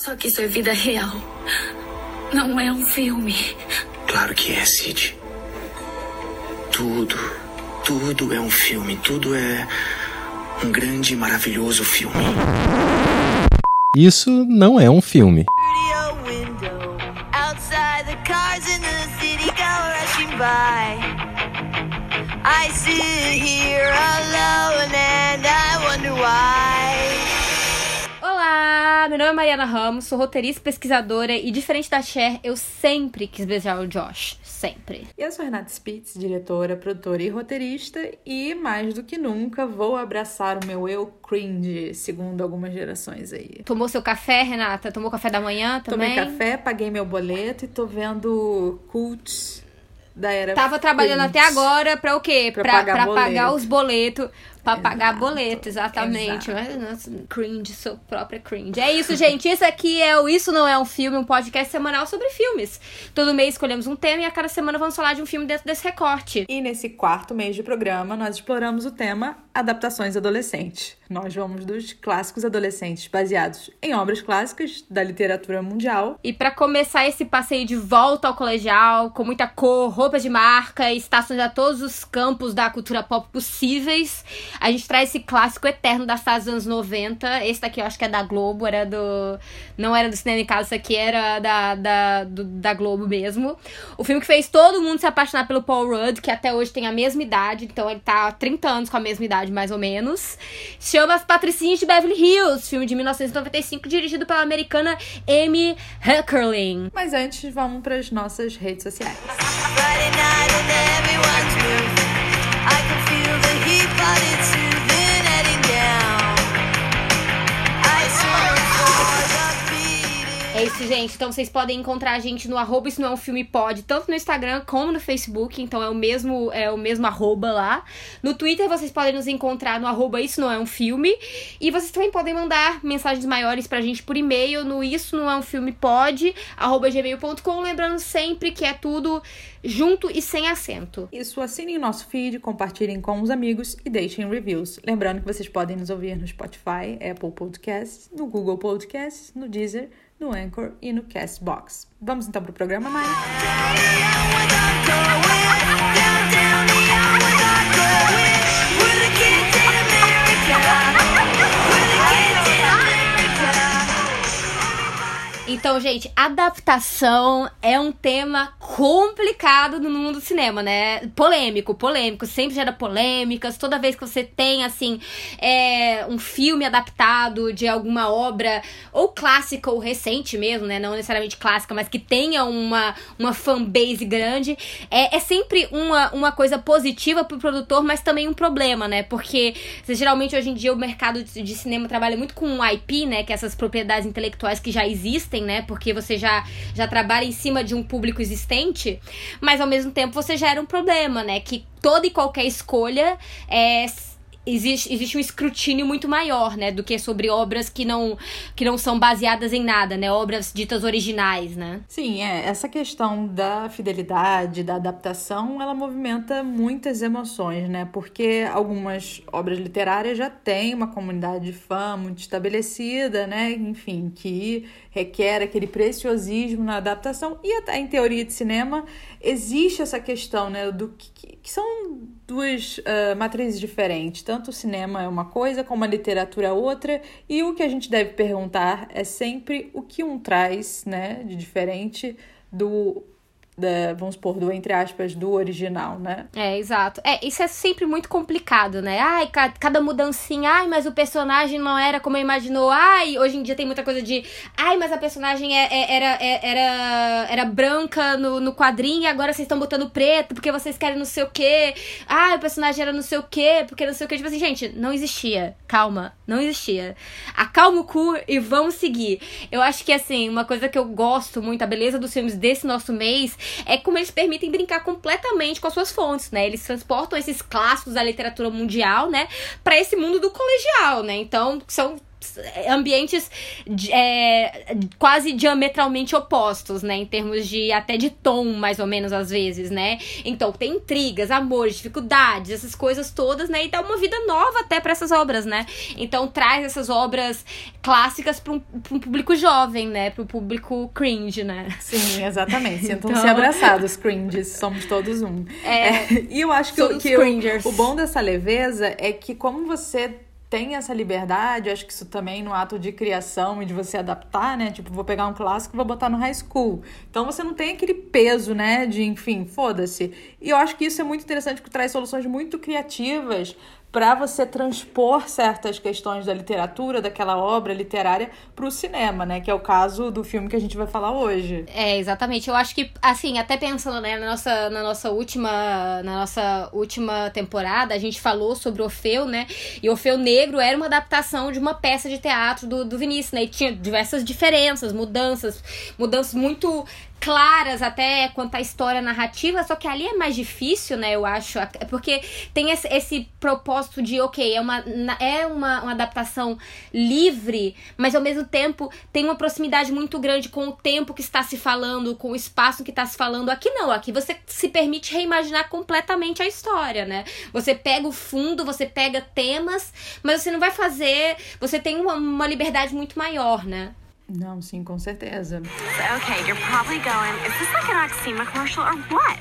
Só que isso é vida real. Não é um filme. Claro que é, Sid. Tudo, tudo é um filme. Tudo é um grande e maravilhoso filme. Isso não é um filme. I sit here alone and I wonder why. Nome é Mariana Ramos, sou roteirista e pesquisadora e diferente da Cher, eu sempre quis beijar o Josh, sempre. Eu sou Renata Spitz, diretora, produtora e roteirista, e mais do que nunca vou abraçar o meu eu cringe, segundo algumas gerações aí. Tomou seu café, Renata? Tomou café da manhã também? Tomei café, paguei meu boleto e tô vendo cults da era Tava trabalhando cringe. até agora pra o quê? Pra Pra, pagar pra boleto. pagar os boletos. Pra pagar Exato. boleto, exatamente. Exato. Mas, nossa, cringe, sou própria cringe. É isso, gente. Isso aqui é o Isso Não É Um Filme, um podcast semanal sobre filmes. Todo mês escolhemos um tema e a cada semana vamos falar de um filme dentro desse recorte. E nesse quarto mês de programa, nós exploramos o tema adaptações adolescentes. Nós vamos dos clássicos adolescentes baseados em obras clássicas da literatura mundial E pra começar esse passeio de volta ao colegial, com muita cor, roupas de marca estações a todos os campos da cultura pop possíveis, a gente traz esse clássico eterno das fases dos anos 90. Esse daqui eu acho que é da Globo, era do. Não era do cinema em casa, isso aqui era da, da, do- da Globo mesmo. O filme que fez todo mundo se apaixonar pelo Paul Rudd, que até hoje tem a mesma idade, então ele tá há 30 anos com a mesma idade, mais ou menos. Chama As Patricinhas de Beverly Hills, filme de 1995, dirigido pela americana Amy Heckerling. Mas antes, vamos para as nossas redes sociais. But it's É isso, gente. Então vocês podem encontrar a gente no arroba Isso Não É Um Filme Pode, tanto no Instagram como no Facebook. Então é o mesmo, é o mesmo arroba lá. No Twitter vocês podem nos encontrar no arroba Isso Não É Um Filme. E vocês também podem mandar mensagens maiores pra gente por e-mail no Isso Não É Um Filme Pode, arroba gmail.com. Lembrando sempre que é tudo junto e sem acento. Isso, assinem nosso feed, compartilhem com os amigos e deixem reviews. Lembrando que vocês podem nos ouvir no Spotify, Apple Podcasts, no Google Podcasts, no Deezer, no Anchor e no Castbox. Vamos então pro programa, Maia? Então, gente, adaptação é um tema complicado no mundo do cinema, né? Polêmico, polêmico, sempre gera polêmicas. Toda vez que você tem, assim, é, um filme adaptado de alguma obra, ou clássica ou recente mesmo, né? Não necessariamente clássica, mas que tenha uma, uma fanbase grande, é, é sempre uma, uma coisa positiva pro produtor, mas também um problema, né? Porque geralmente hoje em dia o mercado de, de cinema trabalha muito com IP, né? Que é essas propriedades intelectuais que já existem, né? Porque você já, já trabalha em cima de um público existente, mas ao mesmo tempo você gera um problema, né? Que toda e qualquer escolha é. Existe, existe um escrutínio muito maior, né? Do que sobre obras que não, que não são baseadas em nada, né? Obras ditas originais, né? Sim, é. Essa questão da fidelidade, da adaptação, ela movimenta muitas emoções, né? Porque algumas obras literárias já têm uma comunidade de fã muito estabelecida, né? Enfim, que requer aquele preciosismo na adaptação. E até em teoria de cinema existe essa questão, né? Do que, que- são duas ah, matrizes diferentes. Tanto o cinema é uma coisa, como a literatura é outra. E o que a gente deve perguntar é sempre o que um traz, né? De diferente do da, vamos supor, do entre aspas, do original, né? É, exato. É, isso é sempre muito complicado, né? Ai, ca- cada mudancinha, ai, mas o personagem não era como eu imaginou. Ai, hoje em dia tem muita coisa de, ai, mas a personagem é- é- era, é- era, era branca no, no quadrinho agora vocês estão botando preto porque vocês querem não sei o quê. Ai, o personagem era não sei o quê, porque não sei o quê. Tipo assim, gente, não existia. Calma, não existia. Acalma o cu e vamos seguir. Eu acho que, assim, uma coisa que eu gosto muito, a beleza dos filmes desse nosso mês, é como eles permitem brincar completamente com as suas fontes, né? Eles transportam esses clássicos da literatura mundial, né, para esse mundo do colegial, né? Então, são ambientes é, quase diametralmente opostos, né? Em termos de até de tom, mais ou menos, às vezes, né? Então, tem intrigas, amores, dificuldades, essas coisas todas, né? E dá uma vida nova até para essas obras, né? Então, traz essas obras clássicas para um, um, público jovem, né? Para o público cringe, né? Sim, exatamente. Sintam-se então... abraçados, cringes. Somos todos um. É, é, e eu acho que, que o, o bom dessa leveza é que, como você tem essa liberdade, acho que isso também no ato de criação e de você adaptar, né? Tipo, vou pegar um clássico e vou botar no high school. Então você não tem aquele peso, né? De, enfim, foda-se. E eu acho que isso é muito interessante, porque traz soluções muito criativas para você transpor certas questões da literatura, daquela obra literária, para o cinema, né? Que é o caso do filme que a gente vai falar hoje. É, exatamente. Eu acho que, assim, até pensando né, na, nossa, na, nossa última, na nossa última temporada, a gente falou sobre Orfeu, né? E Orfeu Negro era uma adaptação de uma peça de teatro do, do Vinícius, né? E tinha diversas diferenças, mudanças, mudanças muito claras até quanto à história narrativa, só que ali é mais difícil, né, eu acho, porque tem esse, esse propósito de, ok, é, uma, é uma, uma adaptação livre, mas ao mesmo tempo tem uma proximidade muito grande com o tempo que está se falando, com o espaço que está se falando. Aqui não, aqui você se permite reimaginar completamente a história, né? Você pega o fundo, você pega temas, mas você não vai fazer, você tem uma, uma liberdade muito maior, né? Não, sim, com certeza. Okay, you're probably going, is this like an Oxima commercial or what?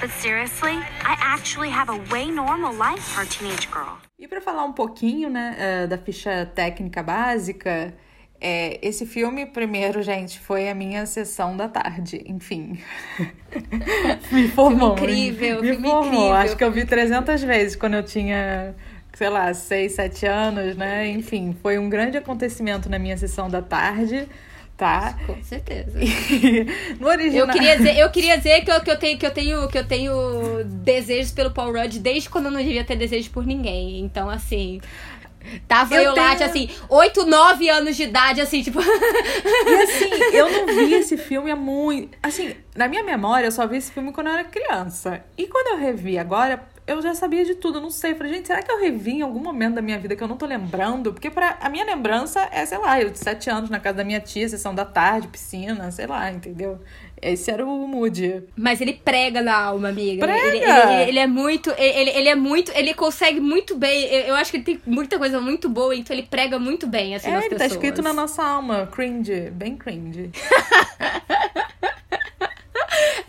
But seriously, I actually have a way normal life for a teenage girl. E para falar um pouquinho, né, eh, da ficha técnica básica, é, esse filme, primeiro, gente, foi a minha sessão da tarde, enfim. me formou. incrível, me formou. Incrível. Acho que eu vi 300 vezes quando eu tinha sei lá, seis, sete anos, né? Enfim, foi um grande acontecimento na minha sessão da tarde. Tá? Com certeza. no original. Eu queria dizer, eu queria dizer que, eu, que, eu tenho, que, eu tenho, que eu tenho desejos pelo Paul Rudd desde quando eu não devia ter desejo por ninguém. Então, assim. Tava eu, eu tenho... lá, assim, 8, 9 anos de idade, assim, tipo. E assim, eu não vi esse filme há muito. Assim, na minha memória, eu só vi esse filme quando eu era criança. E quando eu revi agora, eu já sabia de tudo, não sei. Falei, gente, será que eu revi em algum momento da minha vida que eu não tô lembrando? Porque pra, a minha lembrança é, sei lá, eu de sete anos na casa da minha tia, sessão da tarde, piscina, sei lá, entendeu? Esse era o mood. Mas ele prega na alma, amiga. Prega! Ele, ele, ele é muito. Ele, ele é muito. Ele consegue muito bem. Eu acho que ele tem muita coisa muito boa, então ele prega muito bem, assim, é, nas ele pessoas. tá escrito na nossa alma. Cringe. Bem cringe.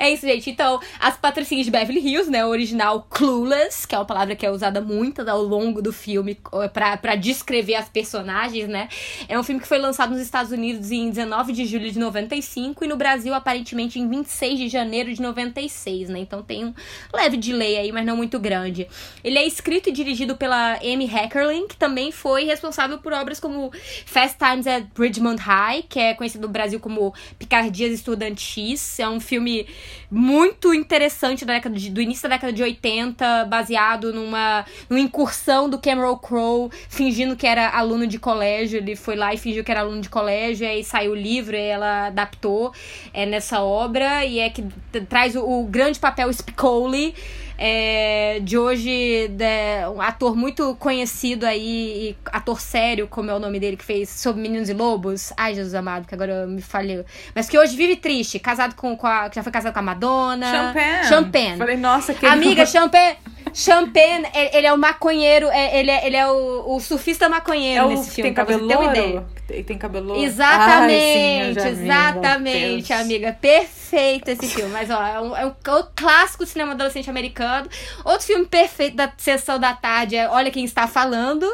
É isso, gente. Então, as patricinhas de Beverly Hills, né? O original Clueless, que é uma palavra que é usada muito ao longo do filme para descrever as personagens, né? É um filme que foi lançado nos Estados Unidos em 19 de julho de 95 e no Brasil, aparentemente, em 26 de janeiro de 96, né? Então tem um leve delay aí, mas não muito grande. Ele é escrito e dirigido pela Amy Heckerling, que também foi responsável por obras como Fast Times at Ridgemont High, que é conhecido no Brasil como Picardias Estudantis. É um filme muito interessante da década de, do início da década de 80, baseado numa, numa incursão do Cameron Crowe, fingindo que era aluno de colégio. Ele foi lá e fingiu que era aluno de colégio, aí saiu o livro, e ela adaptou é, nessa obra, e é que traz o, o grande papel Spicoli é, de hoje, de, um ator muito conhecido aí, ator sério, como é o nome dele, que fez Sobre Meninos e Lobos. Ai, Jesus amado, que agora eu me falhei. Mas que hoje vive triste, casado com, com a. Já foi casado com a Madonna. Champagne. Champagne. Falei, nossa, que. Amiga, Champagne. Champagne, ele é o maconheiro, é, ele é, ele é o, o surfista maconheiro é nesse filme. Tem cabelo louro? Tem, tem cabelo Exatamente, Ai, sim, exatamente, amiga. Perfeito esse filme. Mas, ó, é um, é um, é clássico cinema adolescente americano. Outro filme perfeito da sessão da tarde é Olha Quem Está Falando.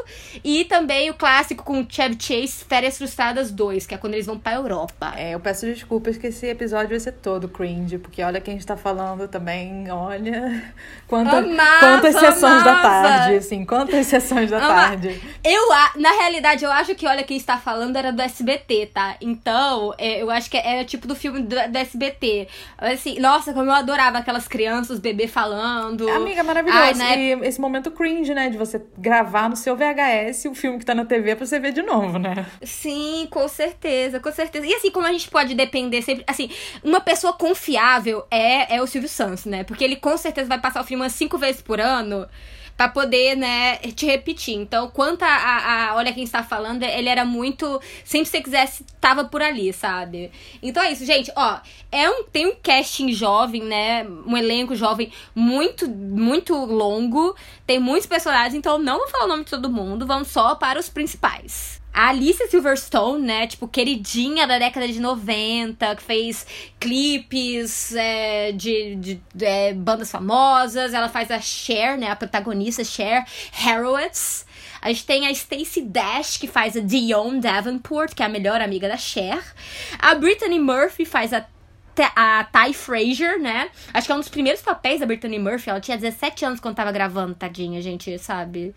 E também o clássico com Chevy Chase, Férias Frustradas 2, que é quando eles vão pra Europa. É, eu peço desculpas que esse episódio vai ser todo cringe, porque olha quem está falando também, olha. Quanta, amava, quantas sessões amava. da tarde, assim, quantas sessões da Ama- tarde. Eu, na realidade, eu acho que Olha Quem Está Falando era do SBT, tá? Então, é, eu acho que é, é tipo do filme do, do SBT. Assim, nossa, como eu adorava aquelas crianças, os bebês falando. Amiga, maravilhoso. Ai, né? E esse momento cringe, né? De você gravar no seu VHS o filme que tá na TV pra você ver de novo, né? Sim, com certeza, com certeza. E assim, como a gente pode depender sempre. Assim, uma pessoa confiável é, é o Silvio Santos, né? Porque ele com certeza vai passar o filme umas cinco vezes por ano. Para poder, né, te repetir. Então, quanto a, a, a, Olha Quem Está Falando, ele era muito. Sempre que você quisesse, tava por ali, sabe? Então é isso, gente. Ó, é um, tem um casting jovem, né? Um elenco jovem muito, muito longo. Tem muitos personagens, então não vou falar o nome de todo mundo, vamos só para os principais. A Alicia Silverstone, né? Tipo, queridinha da década de 90, que fez clipes é, de, de, de é, bandas famosas. Ela faz a Cher, né? A protagonista Cher Harrowitz. A gente tem a Stacey Dash, que faz a Dion Davenport, que é a melhor amiga da Cher. A Brittany Murphy faz a a Ty Frazier, né? Acho que é um dos primeiros papéis da Brittany Murphy. Ela tinha 17 anos quando tava gravando, tadinha, gente, sabe?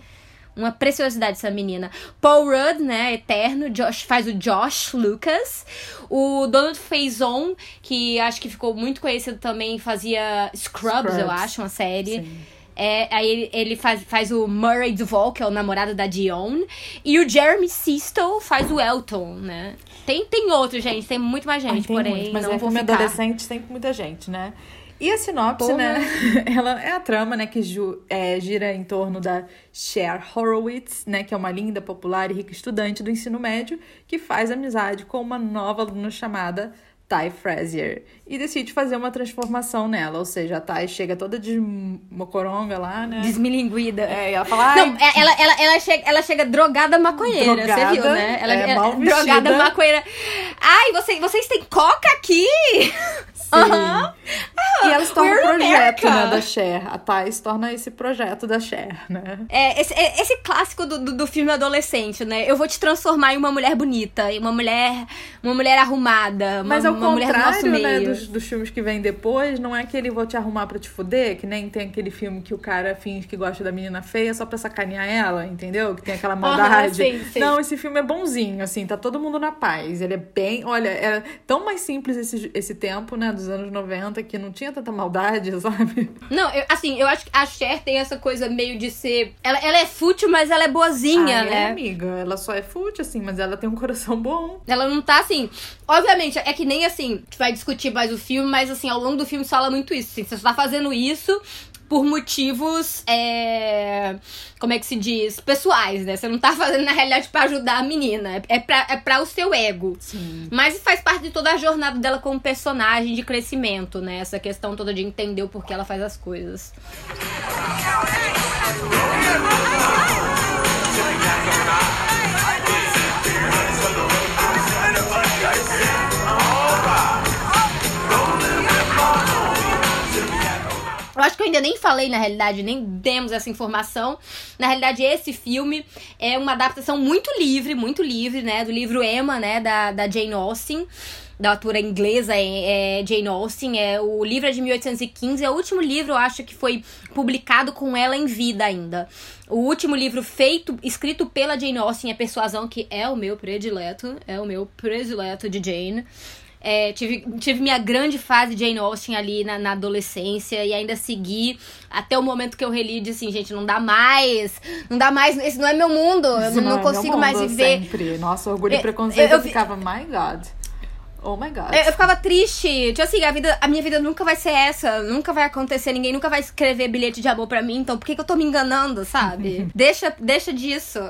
Uma preciosidade essa menina. Paul Rudd, né? Eterno. Josh, faz o Josh Lucas. O Donald Faison, que acho que ficou muito conhecido também, fazia Scrubs, Scrubs. eu acho, uma série. Sim. É, aí ele, ele faz, faz o Murray Duvall, que é o namorado da Dion. E o Jeremy Sisto faz o Elton, né? Tem, tem outro, gente. Tem muito mais gente, Ai, porém. Muito, mas não é vou ficar. adolescente, tem muita gente, né? E a sinopse, Porra. né? Ela é a trama, né, que ju, é, gira em torno da Cher Horowitz, né, que é uma linda, popular e rica estudante do ensino médio que faz amizade com uma nova aluna chamada Ty Frazier e decide fazer uma transformação nela, ou seja, a Ty chega toda de mocoronga lá, né? Desmilinguida. É, e ela fala. Não, é, ela, ela, ela, chega, ela chega drogada maconheira, drogada, você viu, né? Ela é, mal drogada maconheira. Ai, você, vocês têm coca aqui? Aham. E ela se torna um projeto né, da Cher. A Thais torna esse projeto da Cher, né? É, esse, é, esse clássico do, do, do, filme adolescente, né? Eu vou te transformar em uma mulher bonita, em uma mulher, uma mulher arrumada, uma, Mas ao uma mulher do nosso né, meio. Dos, dos filmes que vêm depois, não é aquele vou te arrumar pra te fuder, que nem tem aquele filme que o cara finge que gosta da menina feia só pra sacanear ela, entendeu? Que tem aquela maldade. sim, sim. Não, esse filme é bonzinho, assim, tá todo mundo na paz. Ele é bem. Olha, era tão mais simples esse, esse tempo, né? dos anos 90 que não tinha tanta maldade, sabe? Não, eu, assim, eu acho que a Cher tem essa coisa meio de ser. Ela, ela é fútil, mas ela é boazinha, ah, né? É, amiga. Ela só é fútil, assim, mas ela tem um coração bom. Ela não tá assim. Obviamente, é que nem assim, a gente vai discutir mais o filme, mas assim, ao longo do filme fala muito isso. Assim, você só tá fazendo isso por motivos, é, como é que se diz, pessoais, né? Você não tá fazendo na realidade para ajudar a menina, é pra, é pra o seu ego. Sim. Mas faz parte de toda a jornada dela como personagem de crescimento, né? Essa questão toda de entender o porquê ela faz as coisas. Eu acho que eu ainda nem falei, na realidade, nem demos essa informação. Na realidade, esse filme é uma adaptação muito livre, muito livre, né? Do livro Emma, né? Da, da Jane Austen da autora inglesa é, é Jane Austen. É, o livro é de 1815, é o último livro, eu acho, que foi publicado com ela em vida ainda. O último livro feito, escrito pela Jane Austen é Persuasão, que é o meu predileto, é o meu predileto de Jane. É, tive, tive minha grande fase de Jane Austen ali na, na, adolescência e ainda segui até o momento que eu reli e disse assim, gente, não dá mais, não dá mais, esse não é meu mundo, eu não, não, consigo mais viver. Sempre. Nossa, orgulho e preconceito, eu, eu, eu ficava, my God. Oh my god. Eu, eu, ficava triste. Tipo assim, a, vida, a minha vida nunca vai ser essa. Nunca vai acontecer. Ninguém nunca vai escrever bilhete de amor pra mim. Então por que, que eu tô me enganando, sabe? deixa, deixa disso.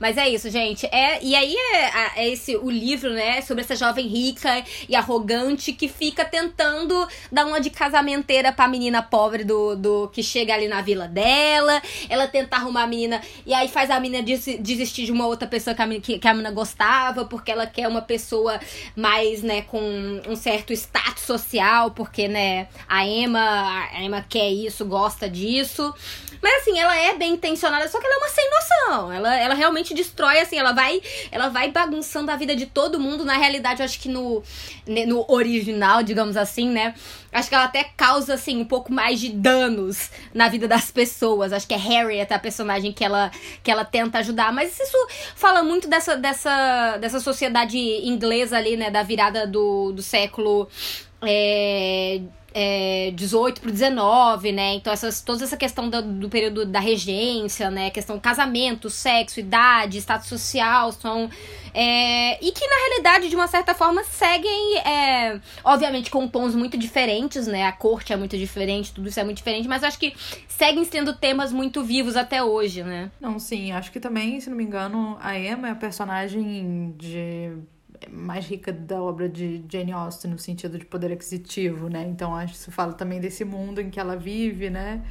Mas é isso, gente. É, e aí é, é, esse o livro, né? Sobre essa jovem rica e arrogante que fica tentando dar uma de casamenteira pra menina pobre do, do que chega ali na vila dela. Ela tenta arrumar a menina. E aí faz a menina desistir de uma outra pessoa que a, que, que a menina gostava. Porque ela quer uma pessoa mais, né? Com um certo status social, porque, né, a Emma, a Emma quer isso, gosta disso. Mas assim, ela é bem intencionada, só que ela é uma sem noção. Ela, ela realmente destrói, assim, ela vai ela vai bagunçando a vida de todo mundo. Na realidade, eu acho que no, né, no original, digamos assim, né? Acho que ela até causa, assim, um pouco mais de danos na vida das pessoas. Acho que é Harriet a personagem que ela, que ela tenta ajudar. Mas isso fala muito dessa, dessa, dessa sociedade inglesa ali, né? Da virada do, do século. É, é, 18 pro 19, né? Então, essas, toda essa questão do, do período da regência, né? Questão casamento, sexo, idade, status social, são. É, e que na realidade, de uma certa forma, seguem, é, obviamente, com tons muito diferentes, né? A corte é muito diferente, tudo isso é muito diferente, mas acho que seguem sendo temas muito vivos até hoje, né? Não, sim, acho que também, se não me engano, a Emma é a personagem de mais rica da obra de Jane Austen no sentido de poder aquisitivo, né? Então acho que isso fala também desse mundo em que ela vive, né?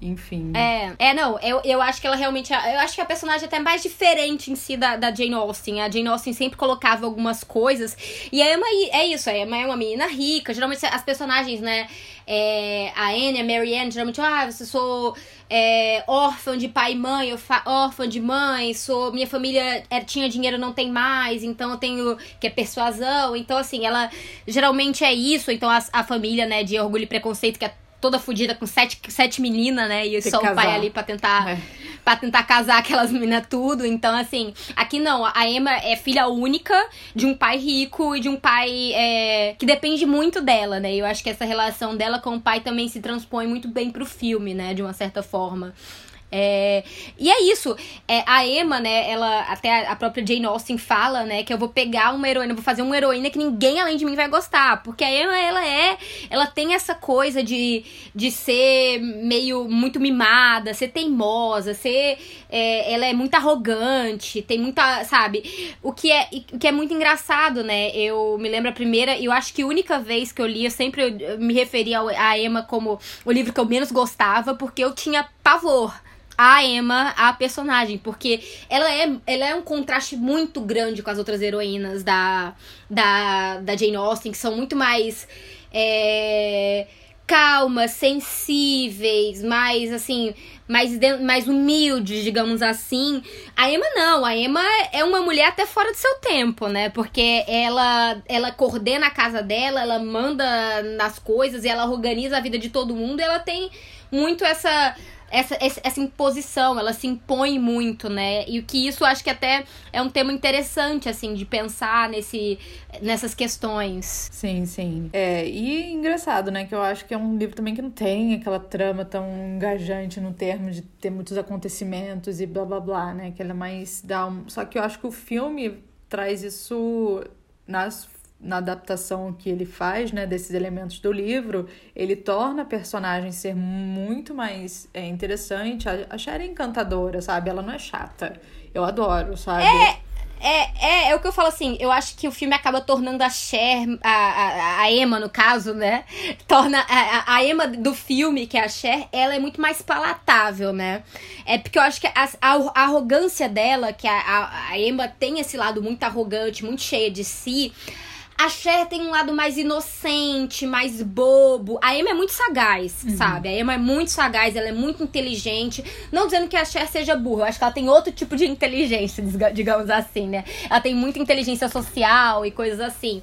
Enfim. É, é, não, eu, eu acho que ela realmente. Eu acho que a personagem é até mais diferente em si da, da Jane Austen. A Jane Austen sempre colocava algumas coisas. E a Emma é isso, a Emma é uma menina rica. Geralmente as personagens, né? É, a Anne, a Marianne, geralmente, ah, você sou é, órfã de pai e mãe, eu órfã de mãe, sou. Minha família é, tinha dinheiro, não tem mais, então eu tenho. que é persuasão. Então, assim, ela geralmente é isso. Então a, a família, né, de orgulho e preconceito, que é toda fodida com sete, sete meninas, né? E só o pai ali pra tentar, é. Pra tentar casar aquelas meninas tudo. Então, assim, aqui não. A Emma é filha única de um pai rico e de um pai é, que depende muito dela, né? E eu acho que essa relação dela com o pai também se transpõe muito bem pro filme, né? De uma certa forma. É, e é isso. É, a Emma, né, ela, até a própria Jane Austen fala, né, que eu vou pegar uma heroína, vou fazer uma heroína que ninguém além de mim vai gostar. Porque a Emma, ela é, ela tem essa coisa de, de ser meio muito mimada, ser teimosa, ser, é, ela é muito arrogante, tem muita, sabe? O que é, o que é muito engraçado, né? Eu me lembro a primeira, eu acho que a única vez que eu li, eu sempre me referia a Emma como o livro que eu menos gostava, porque eu tinha pavor a Emma, a personagem, porque ela é, ela é um contraste muito grande com as outras heroínas da, da, da Jane Austen, que são muito mais é, calmas, sensíveis, mais assim, mais, mais humildes, digamos assim. A Emma não, a Emma é uma mulher até fora do seu tempo, né? Porque ela, ela coordena a casa dela, ela manda nas coisas ela organiza a vida de todo mundo, ela tem muito essa essa, essa imposição, ela se impõe muito, né? E o que isso acho que até é um tema interessante, assim, de pensar nesse, nessas questões. Sim, sim. É, e engraçado, né? Que eu acho que é um livro também que não tem aquela trama tão engajante no termo de ter muitos acontecimentos e blá blá blá, né? Que ela é mais dá um... Só que eu acho que o filme traz isso nas na adaptação que ele faz, né, desses elementos do livro, ele torna a personagem ser muito mais é, interessante. A, a Cher é encantadora, sabe? Ela não é chata. Eu adoro, sabe? É, é, é, é o que eu falo assim, eu acho que o filme acaba tornando a Cher, a, a, a Emma no caso, né? Torna a, a Emma do filme, que é a Cher, ela é muito mais palatável, né? É porque eu acho que a, a, arrogância dela, que a, a, a Emma tem esse lado muito arrogante, muito cheia de si a Cher tem um lado mais inocente, mais bobo. A Emma é muito sagaz, uhum. sabe? A Emma é muito sagaz, ela é muito inteligente. Não dizendo que a Cher seja burra, eu acho que ela tem outro tipo de inteligência, digamos assim, né? Ela tem muita inteligência social e coisas assim.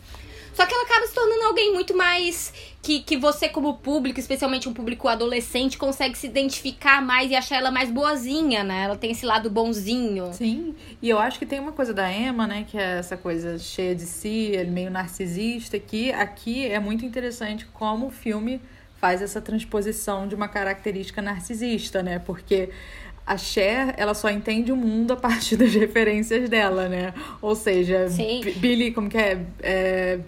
Só que ela acaba se tornando alguém muito mais que, que você, como público, especialmente um público adolescente, consegue se identificar mais e achar ela mais boazinha, né? Ela tem esse lado bonzinho. Sim, e eu acho que tem uma coisa da Emma, né? Que é essa coisa cheia de si, meio narcisista, que aqui é muito interessante como o filme faz essa transposição de uma característica narcisista, né? Porque a Cher, ela só entende o mundo a partir das referências dela, né? Ou seja, Billy, como que é? é...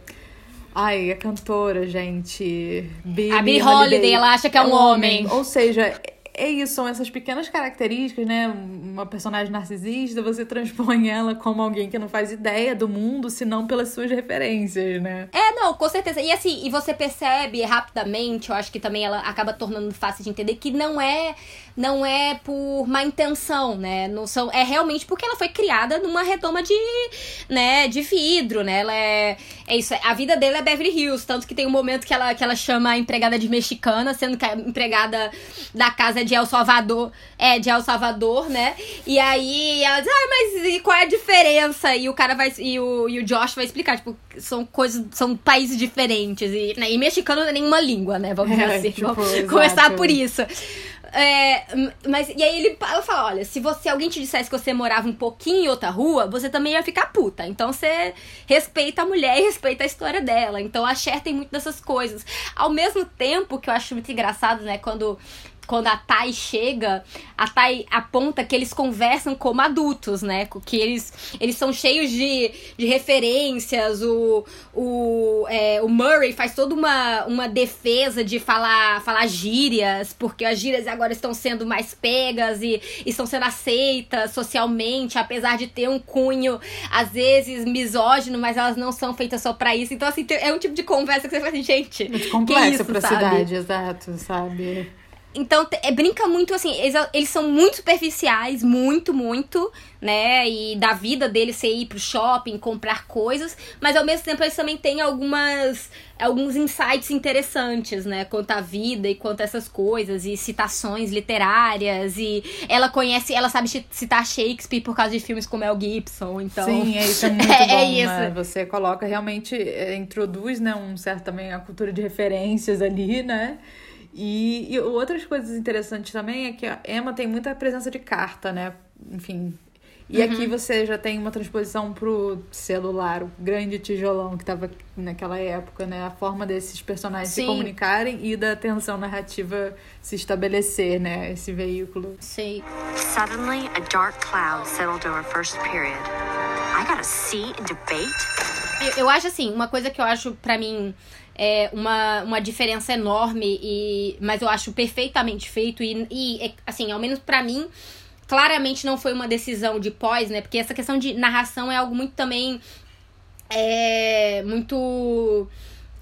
Ai, a cantora, gente. Billie a Billie Holiday, Holiday, ela acha que é um, é um homem. homem. Ou seja, é isso, são essas pequenas características, né? Uma personagem narcisista, você transpõe ela como alguém que não faz ideia do mundo, senão pelas suas referências, né? É, não, com certeza. E assim, e você percebe rapidamente, eu acho que também ela acaba tornando fácil de entender que não é não é por má intenção, né? Não são, é realmente porque ela foi criada numa redoma de, né, de vidro, né? Ela é, é isso, a vida dela é Beverly Hills, tanto que tem um momento que ela, que ela chama a empregada de mexicana, sendo que a empregada da casa é de El Salvador, é de El Salvador, né? E aí ela diz: "Ah, mas e qual é a diferença?" E o cara vai e o, e o Josh vai explicar, tipo, são coisas, são países diferentes e, né? e mexicano não é nenhuma língua, né? Vamos dizer é, assim. Tipo, Vamos exato. começar por isso. É, mas, e aí ele fala: olha, se você alguém te dissesse que você morava um pouquinho em outra rua, você também ia ficar puta. Então você respeita a mulher e respeita a história dela. Então a Cher tem muito dessas coisas. Ao mesmo tempo que eu acho muito engraçado, né, quando quando a Tai chega, a Tai aponta que eles conversam como adultos, né? Que eles, eles são cheios de, de referências. O, o, é, o Murray faz toda uma, uma defesa de falar, falar gírias, porque as gírias agora estão sendo mais pegas e, e estão sendo aceitas socialmente, apesar de ter um cunho, às vezes, misógino, mas elas não são feitas só pra isso. Então, assim, é um tipo de conversa que você fala assim, gente. Muito complexa isso, pra sabe? cidade, exato, sabe? Então, é, brinca muito, assim, eles, eles, são muito superficiais, muito, muito, né? E da vida deles ser ir pro shopping, comprar coisas, mas ao mesmo tempo eles também têm algumas alguns insights interessantes, né? Quanto à vida e quanto a essas coisas, e citações literárias, e ela conhece, ela sabe citar Shakespeare por causa de filmes como Mel Gibson, então... Sim, é, isso é muito é, bom, é isso. Né? Você coloca realmente, é, introduz, né, um certo também a cultura de referências ali, né? E, e outras coisas interessantes também é que a Emma tem muita presença de carta, né? Enfim. E uhum. aqui você já tem uma transposição pro celular, o grande tijolão que estava naquela época, né? A forma desses personagens Sim. se comunicarem e da tensão narrativa se estabelecer, né? Esse veículo. Sim. Suddenly, a dark cloud settled over first period. I got a C in debate? Eu, eu acho assim, uma coisa que eu acho para mim é uma, uma diferença enorme, e mas eu acho perfeitamente feito. E, e assim, ao menos para mim, claramente não foi uma decisão de pós, né? Porque essa questão de narração é algo muito também. É, muito.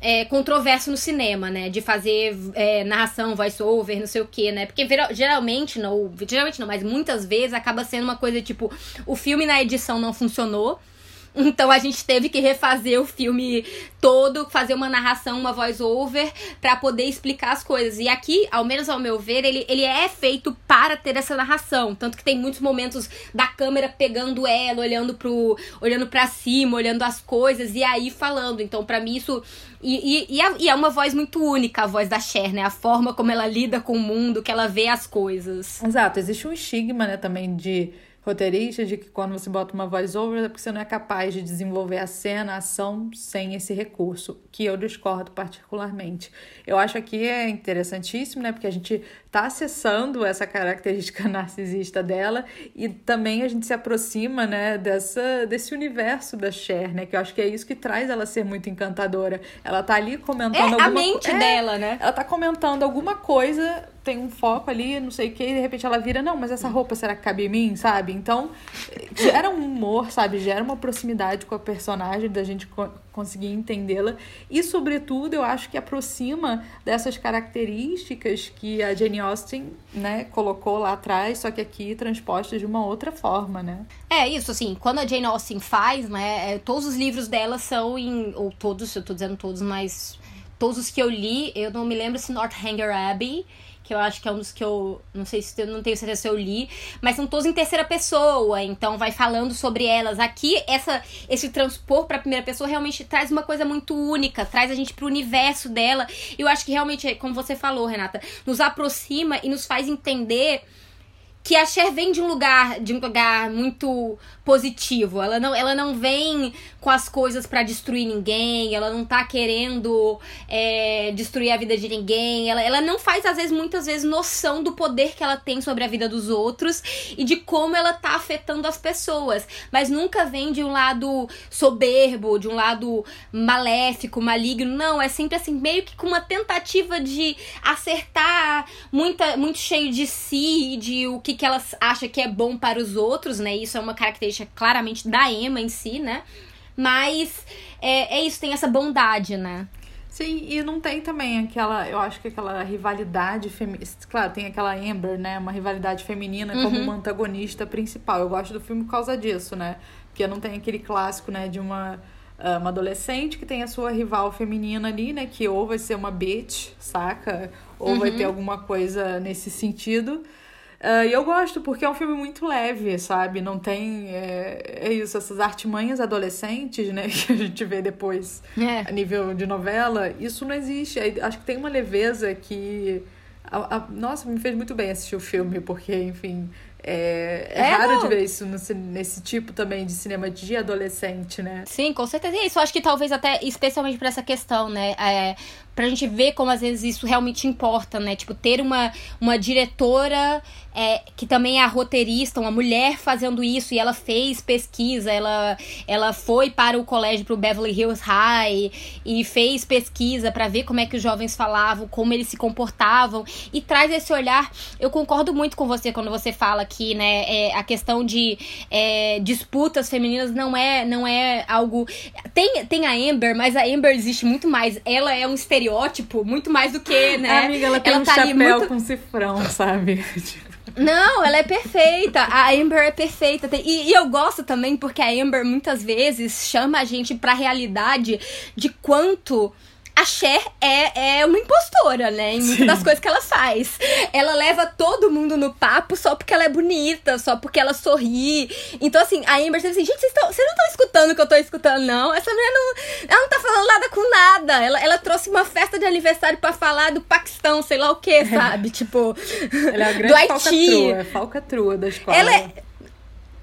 É, controverso no cinema, né? De fazer é, narração, voice-over, não sei o que, né? Porque geralmente, não, geralmente não, mas muitas vezes acaba sendo uma coisa tipo: o filme na edição não funcionou, então a gente teve que refazer o filme todo, fazer uma narração, uma voice-over, para poder explicar as coisas. E aqui, ao menos ao meu ver, ele, ele é feito para ter essa narração. Tanto que tem muitos momentos da câmera pegando ela, olhando pro. olhando para cima, olhando as coisas, e aí falando. Então, para mim, isso. E, e, e, é, e, é uma voz muito única, a voz da Cher, né? A forma como ela lida com o mundo, que ela vê as coisas. Exato, existe um estigma, né, também de roteirista de que quando você bota uma voice over é porque você não é capaz de desenvolver a cena, a ação sem esse recurso, que eu discordo particularmente. Eu acho que é interessantíssimo, né? Porque a gente está acessando essa característica narcisista dela e também a gente se aproxima, né, dessa desse universo da Cher, né? Que eu acho que é isso que traz ela ser muito encantadora. Ela tá ali comentando é, alguma a mente é, dela, né? Ela tá comentando alguma coisa tem um foco ali, não sei o que, e de repente ela vira, não, mas essa roupa será que cabe em mim, sabe? Então, gera um humor, sabe? Gera uma proximidade com a personagem, da gente co conseguir entendê-la. E, sobretudo, eu acho que aproxima dessas características que a Jane Austen, né, colocou lá atrás, só que aqui transpostas de uma outra forma, né? É, isso, assim, quando a Jane Austen faz, né, é, todos os livros dela são em, ou todos, eu tô dizendo todos, mas todos os que eu li, eu não me lembro se Northanger Abbey que eu acho que é um dos que eu não sei se eu não tenho certeza se eu li, mas são todos em terceira pessoa, então vai falando sobre elas. Aqui essa esse transpor para primeira pessoa realmente traz uma coisa muito única, traz a gente pro universo dela. E eu acho que realmente, como você falou, Renata, nos aproxima e nos faz entender que a Cher vem de um lugar de um lugar muito positivo. Ela não, ela não vem com as coisas para destruir ninguém. Ela não tá querendo é, destruir a vida de ninguém. Ela, ela não faz às vezes muitas vezes noção do poder que ela tem sobre a vida dos outros e de como ela tá afetando as pessoas. Mas nunca vem de um lado soberbo, de um lado maléfico, maligno. Não, é sempre assim meio que com uma tentativa de acertar, muita, muito cheio de si, de o que que, ela acha que é bom para os outros, né? Isso é uma característica claramente da Emma em si, né? Mas é, é isso, tem essa bondade, né? Sim, e não tem também aquela, eu acho que aquela rivalidade feminina. Claro, tem aquela Amber, né? Uma rivalidade feminina uhum. como uma antagonista principal. Eu gosto do filme por causa disso, né? Porque não tem aquele clássico, né, de uma, ah, uma adolescente que tem a sua rival feminina ali, né? Que ou vai ser uma bitch, saca? Ou uhum. vai ter alguma coisa nesse sentido. Uh, e eu gosto porque é um filme muito leve, sabe? Não tem. É, é, isso, essas artimanhas adolescentes, né? Que a gente vê depois é. a nível de novela. Isso não existe. Acho que tem uma leveza que A, a, nossa, me fez muito bem assistir o filme, porque, enfim, é, é, É, raro não. de ver isso ci- nesse tipo também de cinema de adolescente, né? Sim, com certeza. E isso, acho que talvez até, especialmente pra essa questão, né? É, pra gente ver como às vezes isso realmente importa, né? Tipo, ter uma, uma diretora é, que também é a roteirista, uma mulher fazendo isso, e ela fez pesquisa, ela, ela foi para o colégio, pro Beverly Hills High, e fez pesquisa pra ver como é que os jovens falavam, como eles se comportavam, e traz esse olhar. Eu concordo muito com você quando você fala que, né, é, a questão de é, disputas femininas não é, não é algo. Tem, tem a Amber, mas a Amber existe muito mais. Ela é um estereótipo muito mais do que, né? A amiga, ela tem um tá chapéu muito- com cifrão, sabe? Tipo, não, ela é perfeita. A Amber é perfeita. E, e eu gosto também porque a Amber muitas vezes chama a gente pra realidade de quanto. A Cher é, é uma impostora, né? Em muitas das coisas que ela faz. Ela leva todo mundo no papo só porque ela é bonita, só porque ela sorri. Então, assim, a Amber sempre assim, gente, vocês, tão- vocês não estão escutando o que eu tô escutando, não. Essa mulher não. Ela não tá falando nada com nada. Ela, ela trouxe uma festa de aniversário pra falar do Paquistão, sei lá o que, sabe? Tipo. ela é a do grande Haiti. falcatrua, é falcatrua da escola. Ela é,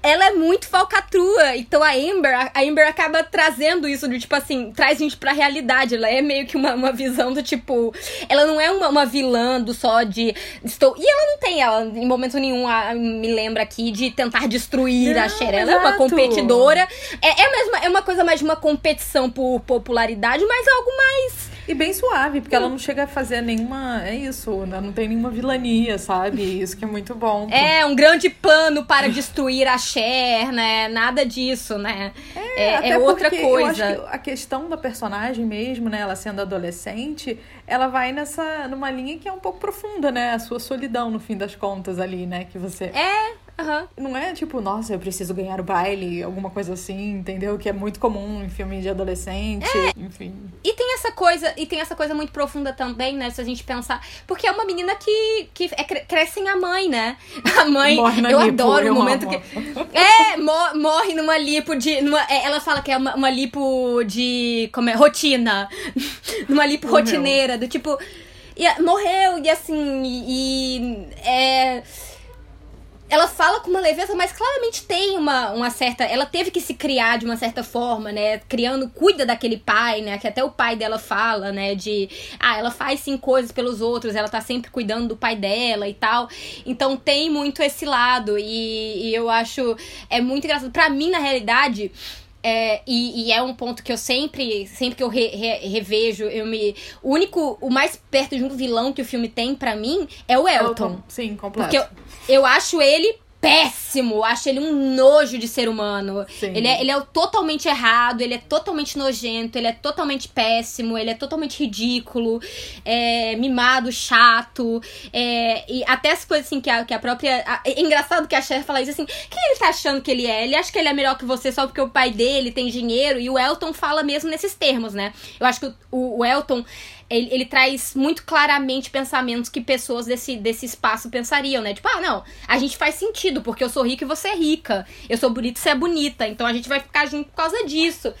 ela é muito falcatrua. Então a Amber, a Amber acaba trazendo isso de tipo assim, traz a gente pra realidade. Ela é meio que uma, uma visão do tipo. Ela não é uma, uma vilã do só de. Estou. E ela não tem, ela, em momento nenhum, a- me lembra aqui de tentar destruir a Não, Cher. Ela é uma exato. competidora. É, é, mesmo, é uma coisa mais de uma competição por popularidade, mas algo mais. E bem suave, porque ela não chega a fazer nenhuma. É isso, né? não tem nenhuma vilania, sabe? Isso que é muito bom. É, um grande plano para destruir a Cher, né? Nada disso, né? É, até é outra coisa. Eu acho que a questão da personagem mesmo, né? Ela sendo adolescente, ela vai nessa numa linha que é um pouco profunda, né? A sua solidão, no fim das contas, ali, né? Que você. É, aham. Não é tipo, nossa, eu preciso ganhar o baile, alguma coisa assim, entendeu? Que é muito comum em filme de adolescente. É. Enfim. E tem essa coisa, e tem essa coisa muito profunda também, né? Se a gente pensar. Porque é uma menina que, que é, cre- cresce sem a mãe, né? A mãe. Morre na eu lipo, adoro eu o momento amo. que. É, mo- morre numa lipo de. numa- é, ela fala que é uma, uma lipo de. Como é? Rotina. numa lipo Morreu. rotineira, do tipo. E, morreu, e assim. E. e, é ela fala com uma leveza, mas claramente tem uma, uma certa. Ela teve que se criar de uma certa forma, né? Criando, cuida daquele pai, né? Que até o pai dela fala, né? De. Ah, ela faz sim coisas pelos outros, ela tá sempre cuidando do pai dela e tal. Então tem muito esse lado. E, e eu acho. É muito engraçado. Pra mim, na realidade. É, e, e é um ponto que eu sempre, sempre que eu re- re- revejo, eu me. O único, o mais perto de um vilão que o filme tem pra mim é o Elton. Sim, completo. Porque eu, eu acho ele péssimo, acho ele um nojo de ser humano. Sim. Ele é, ele é totalmente errado, ele é totalmente nojento, ele é totalmente péssimo, ele é totalmente ridículo, é, mimado, chato. é, e até as coisas assim que a, que a própria. a- é engraçado que a Cher fala isso assim: quem ele tá achando que ele é? Ele acha que ele é melhor que você só porque o pai dele tem dinheiro, e o Elton fala mesmo nesses termos, né? Eu acho que o, o- o Elton ele, ele traz muito claramente pensamentos que pessoas desse, desse espaço pensariam, né? Tipo, ah, não, a gente faz sentido, porque eu sou rica e você é rica. Eu sou bonita e você é bonita. Então a gente vai ficar junto por causa disso.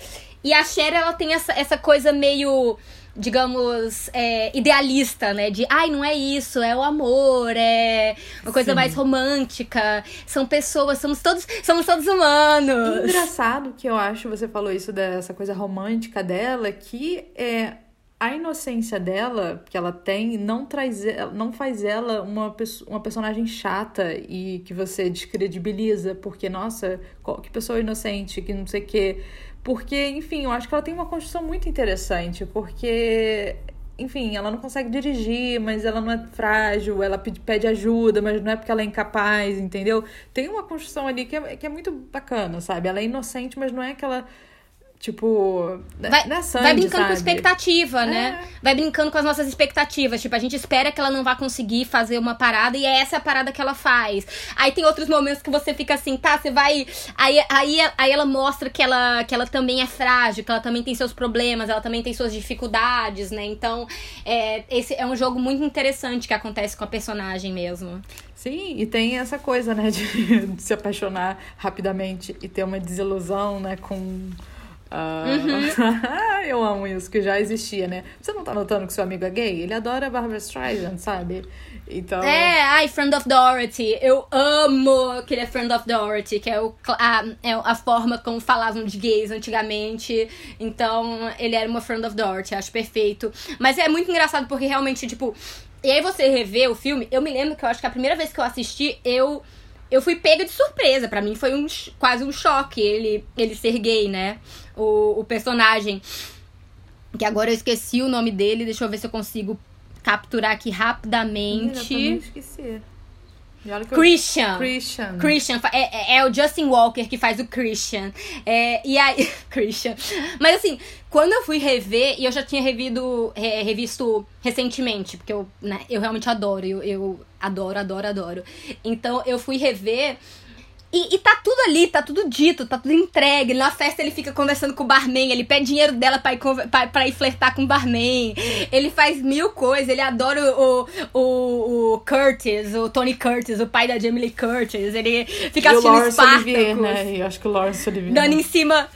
E a Cher, ela tem essa, essa coisa meio, digamos, é, idealista, né? De, ai, não é isso, é o amor, é uma coisa Sim. mais romântica. São pessoas, somos todos, somos todos humanos. Engraçado que eu acho, você falou isso dessa coisa romântica dela, que é a inocência dela, que ela tem, não traz, não faz ela uma, uma personagem chata e que você descredibiliza, porque, nossa, que pessoa inocente, que não sei o quê. Porque, enfim, eu acho que ela tem uma construção muito interessante, porque enfim, ela não consegue dirigir, mas ela não é frágil, ela pede, ajuda, mas não é porque ela é incapaz, entendeu? Tem uma construção ali que é, que é muito bacana, sabe? Ela é inocente, mas não é aquela. Tipo. Vai, não é Sandy, vai brincando com sabe? expectativa, né? É. Vai brincando com as nossas expectativas. Tipo, a gente espera que ela não vá conseguir fazer uma parada e é essa a parada que ela faz. Aí tem outros momentos que você fica assim, tá, você vai. Aí, aí, aí ela mostra que ela, que ela também é frágil, que ela também tem seus problemas, ela também tem suas dificuldades, né? Então, é, esse é um jogo muito interessante que acontece com a personagem mesmo. Sim, e tem essa coisa, né, de, de se apaixonar rapidamente e ter uma desilusão, né, com Uhum. eu amo isso, que já existia, né? Você não tá notando que seu amigo é gay? Ele adora Barbara Streisand, sabe? Então... É, ai, Friend of Dorothy. Eu amo que ele é Friend of Dorothy, que é, o, a, é a forma como falavam de gays antigamente. Então, ele era uma Friend of Dorothy, acho perfeito. Mas é muito engraçado porque realmente, tipo. E aí você revê o filme, eu me lembro que eu acho que a primeira vez que eu assisti, eu. Eu fui pega de surpresa. para mim foi um, quase um choque ele, ele ser gay, né? O, o personagem. Que agora eu esqueci o nome dele, deixa eu ver se eu consigo capturar aqui rapidamente. Eu esqueci. Christian. Christian. Christian. É, é, é, o Justin Walker que faz o Christian. É, e aí. Christian. Mas assim, quando eu fui rever, e eu já tinha revido, re, revisto recentemente, porque eu, né, eu realmente adoro. Eu, eu adoro, adoro, adoro. Então eu fui rever. E, e, tá tudo ali, tá tudo dito, tá tudo entregue. Na festa ele fica conversando com o barman, ele pede dinheiro dela pra ir, pra, pra ir flertar com o barman. Ele faz mil coisas, ele adora o, o, o Curtis, o Tony Curtis, o pai da Jamie Lee Curtis. Ele fica e assistindo Spartacus. Olivier, né? Eu acho que o Lawrence Olivier. Dando em cima...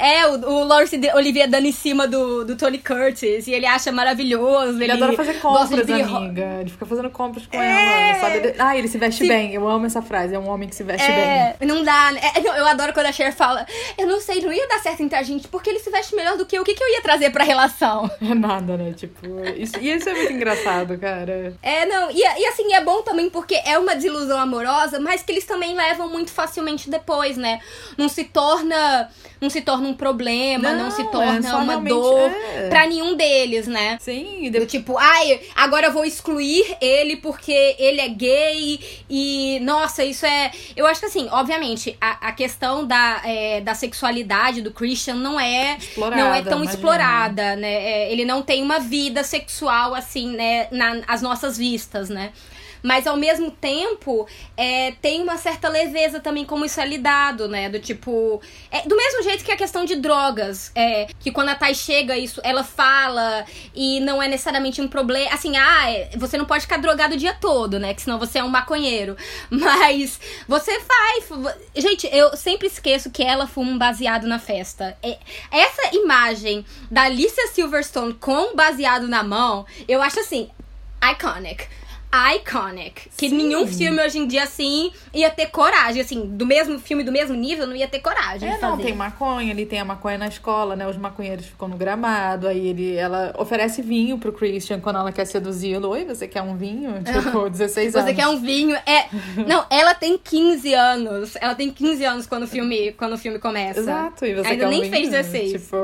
É, o, o Lawrence Olivier dando em cima do, do Tony Curtis. E ele acha maravilhoso. Ele, ele adora fazer compras, de... amiga. Ele fica fazendo compras com é... ela, sabe? Ah, ele se veste se... bem. Eu amo essa frase. É um homem que se veste é... bem. Não dá, né? É, eu adoro quando a Cher fala eu não sei, não ia dar certo entre a gente porque ele se veste melhor do que eu. O que, que eu ia trazer pra relação? É nada, né? Tipo, isso, e isso é muito engraçado, cara. É, não. E, e assim, é bom também porque é uma desilusão amorosa, mas que eles também levam muito facilmente depois, né? Não se torna não se torna um problema, não, não se torna é uma dor é. para nenhum deles, né? Sim, do tipo, ai, agora eu vou excluir ele porque ele é gay e nossa, isso é, eu acho que assim, obviamente, a, a questão da, é, da sexualidade do Christian não é explorada, não é tão imagina. explorada, né? É, ele não tem uma vida sexual assim, né, nas nossas vistas, né? Mas ao mesmo tempo, é, tem uma certa leveza também como isso é lidado, né? Do tipo. É, do mesmo jeito que a questão de drogas. É, que quando a Thay chega, isso, ela fala e não é necessariamente um problema. Assim, ah, é, você não pode ficar drogado o dia todo, né? Que senão você é um maconheiro. Mas você faz. Gente, eu sempre esqueço que ela fuma um baseado na festa. É, essa imagem da Alicia Silverstone com baseado na mão, eu acho assim, iconic iconic. Que Sim. nenhum filme hoje em dia, assim, ia ter coragem. Assim, do mesmo filme, do mesmo nível, não ia ter coragem. É, não, tem maconha, ele tem a maconha na escola, né? Os maconheiros ficam no gramado. Aí ele, ela oferece vinho pro Christian quando ela quer seduzi-lo. Oi, você quer um vinho? Tipo, 16 anos. Você quer um vinho? É. Não, ela tem 15 anos. Ela tem 15 anos quando o filme, quando o filme começa. Exato, e você Ainda quer um nem vinho? fez 16. Tipo.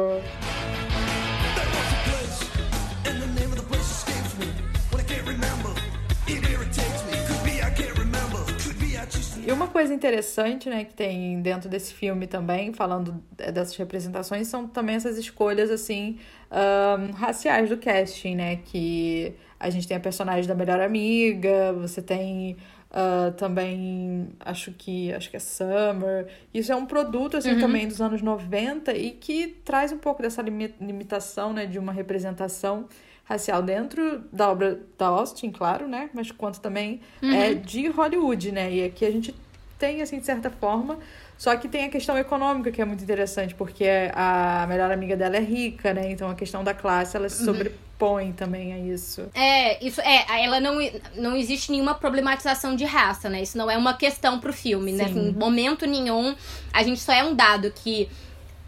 E uma coisa interessante, né, que tem dentro desse filme também, falando dessas representações, são também essas escolhas, assim, um, raciais do casting, né? Que a gente tem a personagem da melhor amiga, você tem uh, também, acho que, acho que é Summer. Isso é um produto, assim, uhum. também dos anos 90 e que traz um pouco dessa limitação, né, de uma representação racial dentro da obra da Austin, claro, né? Mas quanto também uhum. é de Hollywood, né? E aqui a gente tem, assim, de certa forma. Só que tem a questão econômica que é muito interessante, porque a melhor amiga dela é rica, né? Então a questão da classe ela se uhum. sobrepõe também a isso. É, isso é, ela não, não existe nenhuma problematização de raça, né? Isso não é uma questão pro filme, né? Sim. né? Em momento nenhum, a gente só é um dado que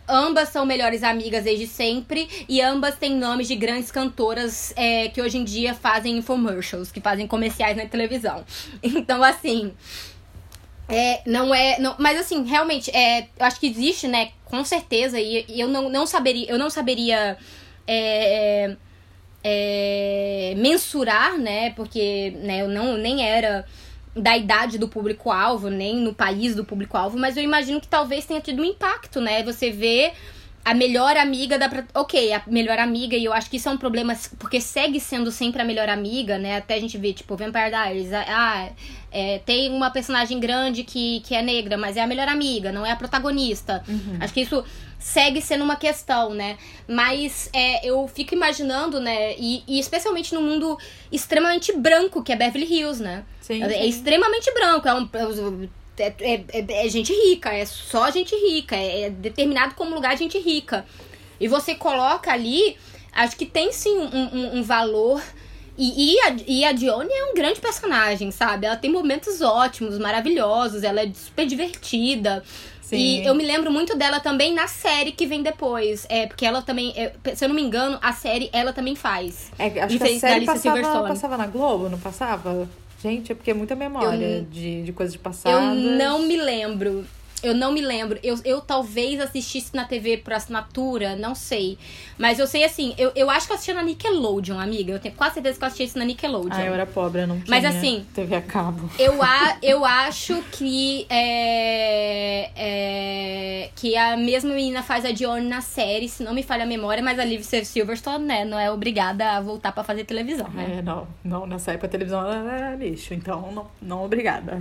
Ambas são melhores amigas desde sempre e ambas têm nomes de grandes cantoras é, que hoje em dia fazem infomercials, que fazem comerciais na televisão. Então, assim. É, não é. Não, mas assim, realmente, é, eu acho que existe, né? Com certeza, e, e eu não, não saberia. Eu não saberia. É, é, mensurar, né? Porque né, eu não nem era da idade do público-alvo, nem no país do público-alvo, mas eu imagino que talvez tenha tido um impacto, né? Você vê a melhor amiga da. Ok, a melhor amiga, e eu acho que isso é um problema, porque segue sendo sempre a melhor amiga, né? Até a gente vê, tipo, Vampire Diaries. Ah, é, tem uma personagem grande que, que é negra, mas é a melhor amiga, não é a protagonista. Uhum. Acho que isso segue sendo uma questão, né? Mas é, eu fico imaginando, né? E, e, especialmente no mundo extremamente branco que é Beverly Hills, né? Sim, é, sim. é extremamente branco. É um, é, é, é, é gente rica, é só gente rica, é, é determinado como lugar de gente rica. E você coloca ali, acho que tem sim um, um, um valor. E, e, a, e a Dione é um grande personagem, sabe? Ela tem momentos ótimos, maravilhosos, ela é super divertida. Sim. E eu me lembro muito dela também na série que vem depois. É, porque ela também, é, se eu não me engano, a série ela também faz. É, acho que a série passava, passava na Globo, não passava? Gente, é porque é muita memória eu, de, de coisas passadas. Eu não me lembro. Eu não me lembro. Eu, eu talvez assistisse na TV por assinatura, não sei. Mas eu sei assim, eu, eu acho que eu assisti na Nickelodeon, amiga. Eu tenho quase certeza que eu assisti isso na Nickelodeon. Ah, eu era pobre, eu não tinha Mas assim. TV a cabo. Eu, a, eu acho que. É, é, que a mesma menina faz a Dione na série, se não me falha a memória, mas a Liv Silverstone, né, não é obrigada a voltar para fazer televisão, né? É, não. Não, nessa época a televisão era lixo, então não, não obrigada.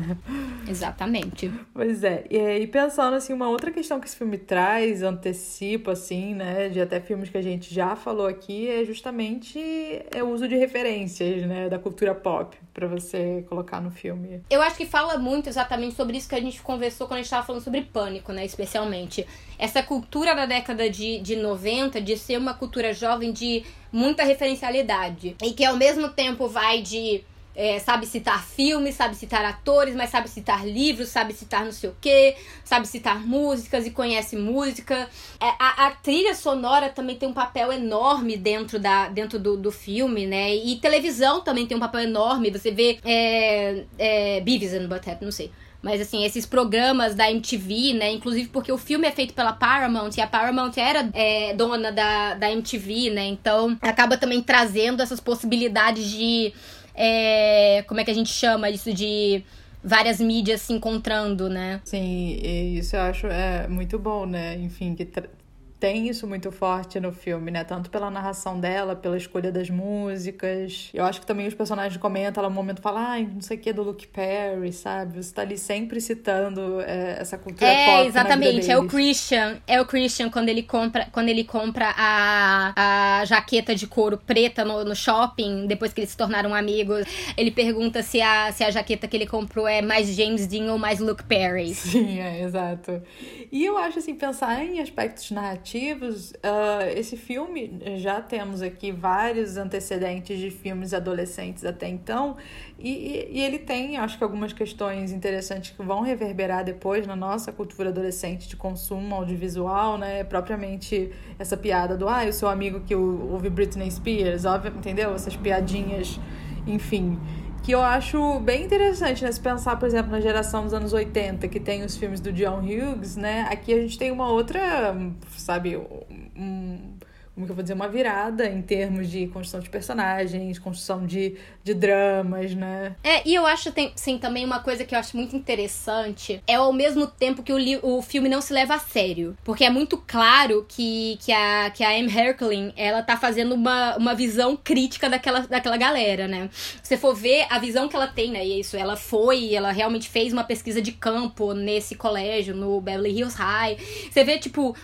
Exatamente. Pois é. E aí, pensando, assim, uma outra questão que esse filme traz, antecipa, assim, né, de até filmes que a gente já falou aqui, é justamente é o uso de referências, né, da cultura pop para você colocar no filme. Eu acho que fala muito exatamente sobre isso que a gente conversou quando a gente tava falando sobre Pânico, né, especialmente. Essa cultura da década de, de 90 de ser uma cultura jovem de muita referencialidade. E que ao mesmo tempo vai de é, sabe citar filmes, sabe citar atores, mas sabe citar livros, sabe citar não sei o que, sabe citar músicas e conhece música. É, a, a, trilha sonora também tem um papel enorme dentro, da, dentro do, do filme, né? E televisão também tem um papel enorme. Você vê é, é, Beavis and Butthead, não sei. Mas assim, esses programas da MTV, né? Inclusive porque o filme é feito pela Paramount e a Paramount era é, dona da, da MTV, né? Então acaba também trazendo essas possibilidades de é, como é que a gente chama isso de várias mídias se encontrando, né? Sim, isso eu acho é muito bom, né? Enfim, que tem isso muito forte no filme, né? Tanto pela narração dela, pela escolha das músicas. Eu acho que também os personagens comentam, ela no momento fala, ai, não sei o que do Luke Perry, sabe? Você tá ali sempre citando é, essa cultura é, pop. É, exatamente. É o Christian. É o Christian quando ele compra, quando ele compra a, a jaqueta de couro preta no, no shopping, depois que eles se tornaram amigos. Ele pergunta se a, se a jaqueta que ele comprou é mais James Dean ou mais Luke Perry. Sim, é, exato. E eu acho assim, pensar em aspectos narrativos uh, esse filme, já temos aqui vários antecedentes de filmes adolescentes até então, e, e, ele tem, acho que, algumas questões interessantes que vão reverberar depois na nossa cultura adolescente de consumo audiovisual, né? Propriamente essa piada do, ah, o seu amigo que ouve Britney Spears, óbvio, entendeu? Essas piadinhas, enfim que eu acho bem interessante, né? Se pensar, por exemplo, na geração dos anos 80, que tem os filmes do John Hughes, né? Aqui a gente tem uma outra, sabe, um, como que eu vou dizer, uma virada em termos de construção de personagens, construção de, de dramas, né? É, e eu acho, tem, sim, também uma coisa que eu acho muito interessante é ao mesmo tempo que o, o filme não se leva a sério. Porque é muito claro que, que a, que a Anne Herkling, ela tá fazendo uma, uma visão crítica daquela, daquela galera, né? Se você for ver a visão que ela tem, né? E isso, ela foi, ela realmente fez uma pesquisa de campo nesse colégio, no Beverly Hills High. Você vê, tipo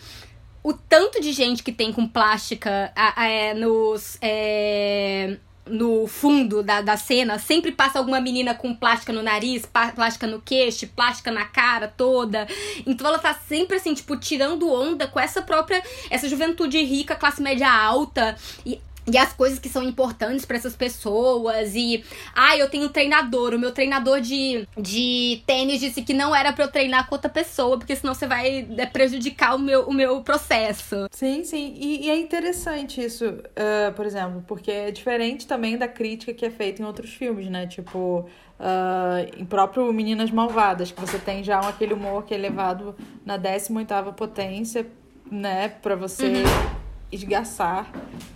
o tanto de gente que tem com plástica é, nos. É, no fundo da, da cena, sempre passa alguma menina com plástica no nariz, plástica no queixo, plástica na cara toda. Então ela tá sempre assim, tipo, tirando onda com essa própria. essa juventude rica, classe média alta. E e as coisas que são importantes para essas pessoas. E, ah, eu tenho um treinador. O meu treinador de, de tênis disse que não era para eu treinar com outra pessoa, porque senão você vai é, prejudicar o meu, o meu processo. Sim, sim. E, e é interessante isso, uh, por exemplo, porque é diferente também da crítica que é feita em outros filmes, né? Tipo. Uh, em próprio Meninas Malvadas, que você tem já aquele humor que é levado na 18ª potência, né, para você uhum esgaçar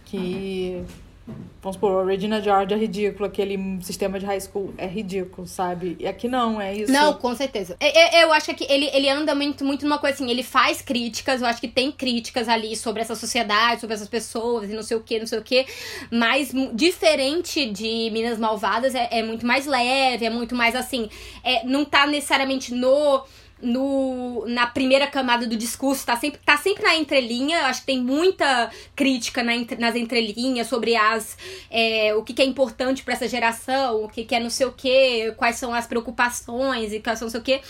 que. Vamos supor, a Regina George é ridículo, aquele sistema de high school é ridículo, sabe? E aqui não, é isso. Não, com certeza. Eu, é, é, eu acho que ele, ele anda muito, muito numa coisa assim, ele faz críticas, eu acho que tem críticas ali sobre essa sociedade, sobre essas pessoas e não sei o que, não sei o que, mas diferente de Minas Malvadas, é, é muito mais leve, é muito mais assim, é, não tá necessariamente no no, na primeira camada do discurso, tá sempre, tá sempre na entrelinha. Acho que tem muita crítica na, nas entrelinhas sobre as é, o que, que, é importante para essa geração, o que, que é não sei o que, quais são as preocupações e quais são não sei o que.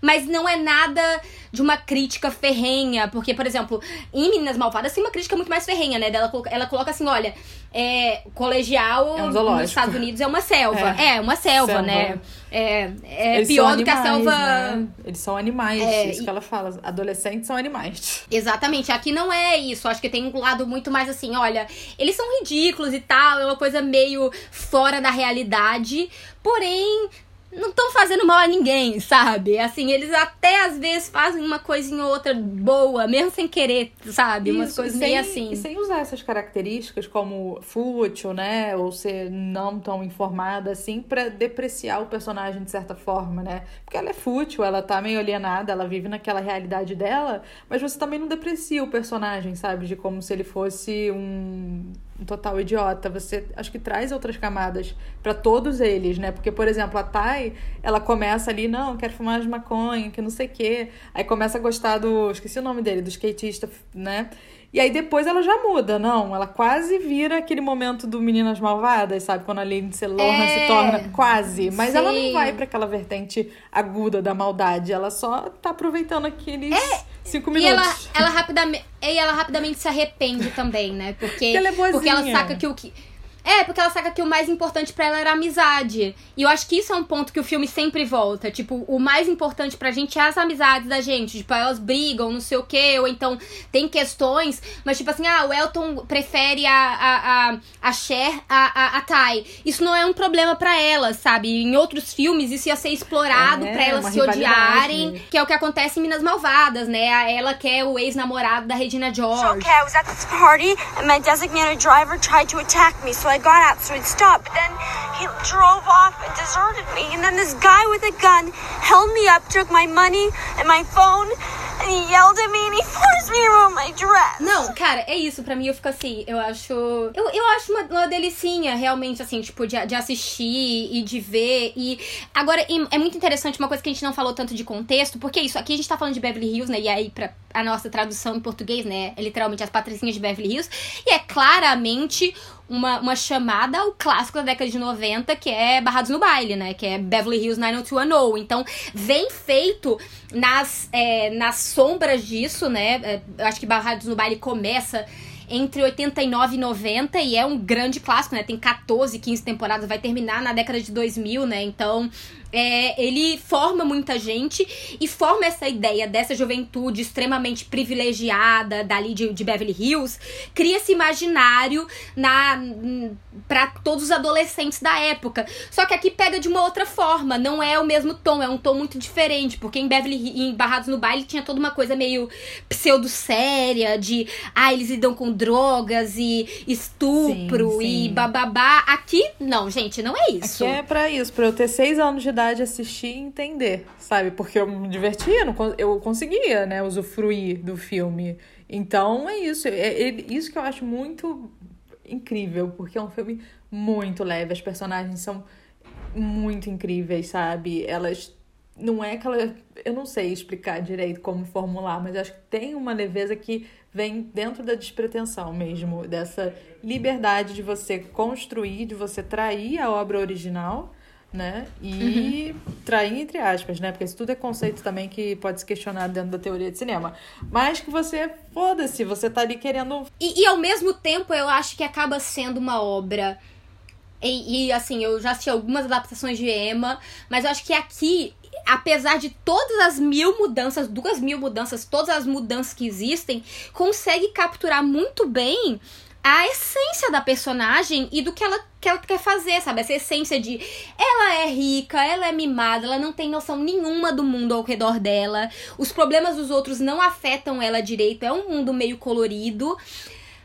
Mas não é nada de uma crítica ferrenha, porque, por exemplo, em Meninas Malvadas tem uma crítica muito mais ferrenha, né? Ela, ela coloca assim: olha, é, colegial É um nos. Estados Unidos é uma selva. É, uma selva, Selva. né? É, é Eles pior do que a selva. né? Eles são animais, É, isso e- que ela fala. Adolescentes são animais. Exatamente, aqui não é isso. Acho que tem um lado muito mais assim, olha, eles são ridículos e tal, é uma coisa meio fora da realidade, porém não estão fazendo mal a ninguém, sabe? Assim, eles até às vezes fazem uma coisinha ou outra boa, mesmo sem querer, sabe? Umas Isso, coisas e sem, meio assim. E sem usar essas características como fútil, né? Ou ser não tão informada assim, pra depreciar o personagem de certa forma, né? Porque ela é fútil, ela tá meio alienada, ela vive naquela realidade dela, mas você também não deprecia o personagem, sabe? De como se ele fosse um, um total idiota. Você acho que traz outras camadas pra todos eles, né? Porque, por exemplo, a Tai, ela começa ali, não, quero fumar de maconha, que não sei o quê. Aí começa a gostar do. Esqueci o nome dele, do skatista, né? E aí depois ela já muda, não. Ela quase vira aquele momento do Meninas Malvadas, sabe? Quando a Lindsay Lohan É. se torna quase. Mas ela não Sim. vai pra aquela vertente aguda da maldade. Ela só tá aproveitando aqueles cinco E minutos. ela, ela rapidamente, e ela rapidamente se arrepende também, né? Porque, Porque ela é porque ela saca que o que é, porque ela saca que o mais importante pra ela era a amizade. E eu acho que isso é um ponto que o filme sempre volta. Tipo, o mais importante pra gente é as amizades da gente. Tipo, elas brigam, não sei o quê, ou então tem questões, mas tipo assim, ah, o Elton prefere a, a, a, a Cher a, a, a Ty. Isso não é um problema pra ela, sabe? Em outros filmes isso ia ser explorado É, pra elas se odiarem, que é o que acontece em Minas Malvadas, né? Ela quer o ex-namorado da Regina George. Okay, I was at this party and my designated driver tried to attack me, so I got out, so he'd stop. But then he drove off and deserted me. And then this guy with a gun held me up, took my money and my phone, he he. Não, cara, é isso. Pra mim, eu fico assim, eu acho. Eu, eu acho uma, uma delicinha, realmente, assim, tipo, de, de assistir e de ver. E. Agora, é muito interessante uma coisa que a gente não falou tanto de contexto, porque é isso, aqui a gente tá falando de Beverly Hills, né? E aí, pra a nossa tradução em português, né? É literalmente as patricinhas de Beverly Hills. E é claramente. Uma, uma chamada ao clássico da década de 90, que é Barrados no Baile, né? Que é Beverly Hills 90210. Então, vem feito nas, é, nas sombras disso, né? É, eu acho que Barrados no Baile começa entre 89 e 90 e é um grande clássico, né? Tem 14, 15 temporadas, vai terminar na década de 2000, né? Então, é, ele forma muita gente e forma essa ideia dessa juventude extremamente privilegiada dali de, de Beverly Hills, cria esse imaginário na para todos os adolescentes da época. Só que aqui pega de uma outra forma, não é o mesmo tom, é um tom muito diferente, porque em Beverly em Barrados no Baile tinha toda uma coisa meio pseudo séria de ah, eles lidam com drogas e estupro Sim, sim. e bababá. Aqui não, gente, não é isso. Aqui é pra isso, pra eu ter seis anos de idade assistir e entender, sabe? Porque eu me divertia, eu conseguia, né, usufruir do filme. Então é isso, é, é isso que eu acho muito incrível, porque é um filme muito leve, as personagens são muito incríveis, sabe? Elas não é aquela. Eu não sei explicar direito como formular, mas acho que tem uma leveza que vem dentro da despretensão mesmo, dessa liberdade de você construir, de você trair a obra original, né? E trair entre aspas, né? Porque isso tudo é conceito também que pode se questionar dentro da teoria de cinema. Mas que você, foda-se, você tá ali querendo. E, e ao mesmo tempo, eu acho que acaba sendo uma obra. E, e, assim, eu já assisti algumas adaptações de Emma, mas eu acho que aqui, apesar de todas as mil mudanças, duas mil mudanças, todas as mudanças que existem, consegue capturar muito bem a essência da personagem e do que ela, que ela quer fazer, sabe? Essa essência de ela é rica, ela é mimada, ela não tem noção nenhuma do mundo ao redor dela, os problemas dos outros não afetam ela direito, é um mundo meio colorido.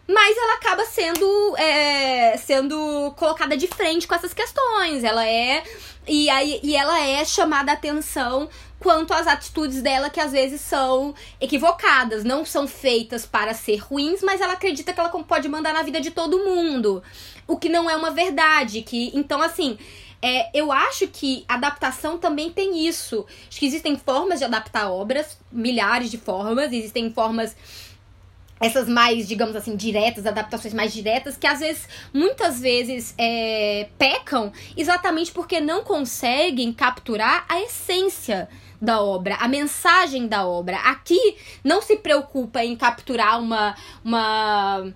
Mas ela acaba sendo, é, sendo colocada de frente com essas questões. Ela é. E, aí, e ela é chamada a atenção quanto às atitudes dela que às vezes são equivocadas, não são feitas para ser ruins, mas ela acredita que ela pode mandar na vida de todo mundo. O que não é uma verdade. Que Então, assim. é, eu acho que adaptação também tem isso. Acho que existem formas de adaptar obras, milhares de formas, existem formas essas mais, digamos assim, diretas, adaptações mais diretas, que às vezes, muitas vezes, é, pecam exatamente porque não conseguem capturar a essência da obra, a mensagem da obra. Aqui não se preocupa em capturar uma, uma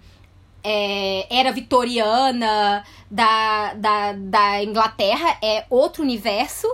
é, era vitoriana da, da, da Inglaterra, é outro universo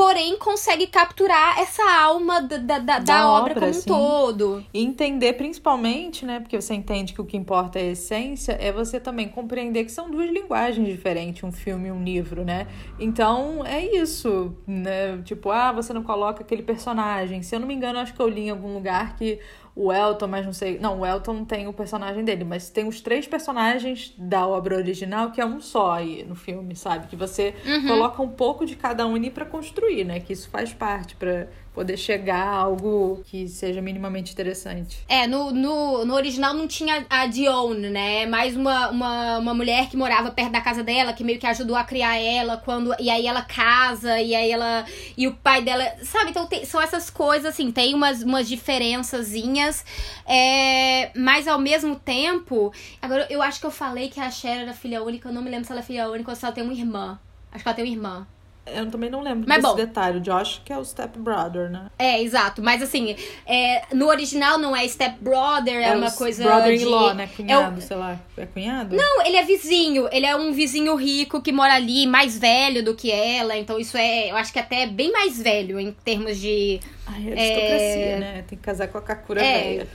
porém consegue capturar essa alma da, da, da, da obra, obra, como um todo. E entender principalmente, né? Porque você entende que o que importa é a essência, é você também compreender que são duas linguagens diferentes, um filme e um livro, né? Então é isso, né? Tipo, ah, você não coloca aquele personagem. Se eu não me engano, acho que eu li em algum lugar que o Elton, mas não sei. Não, o Elton tem o personagem dele, mas tem os três personagens da obra original, que é um só aí no filme, sabe? Que você uhum. coloca um pouco de cada um ali para construir, né? Que isso faz parte para poder chegar a algo que seja minimamente interessante. É, no, no, no original não tinha a Dion, né? É mais uma, uma, uma mulher que morava perto da casa dela, que meio que ajudou a criar ela quando. E aí ela casa, e aí ela. E o pai dela. Sabe? Então tem, são essas coisas, assim, tem umas, umas diferençazinhas. É, mas ao mesmo tempo. Agora, eu acho que eu falei que a Cher era filha única, eu não me lembro se ela é filha única ou se ela tem uma irmã. Acho que ela tem uma irmã. Eu também não lembro Mas, desse bom, detalhe. O Josh, que é o step brother, né? É, exato. Mas assim, é, no original não é step brother, é, é uma coisa. Brother-in-law, né? Cunhado, é o... sei lá. É cunhado? Não, ele é vizinho. Ele é um vizinho rico que mora ali, mais velho do que ela. Então isso é, eu acho que até bem mais velho em termos de. Ai, é aristocracia, é... né? Tem que casar com a Kakura é... velha.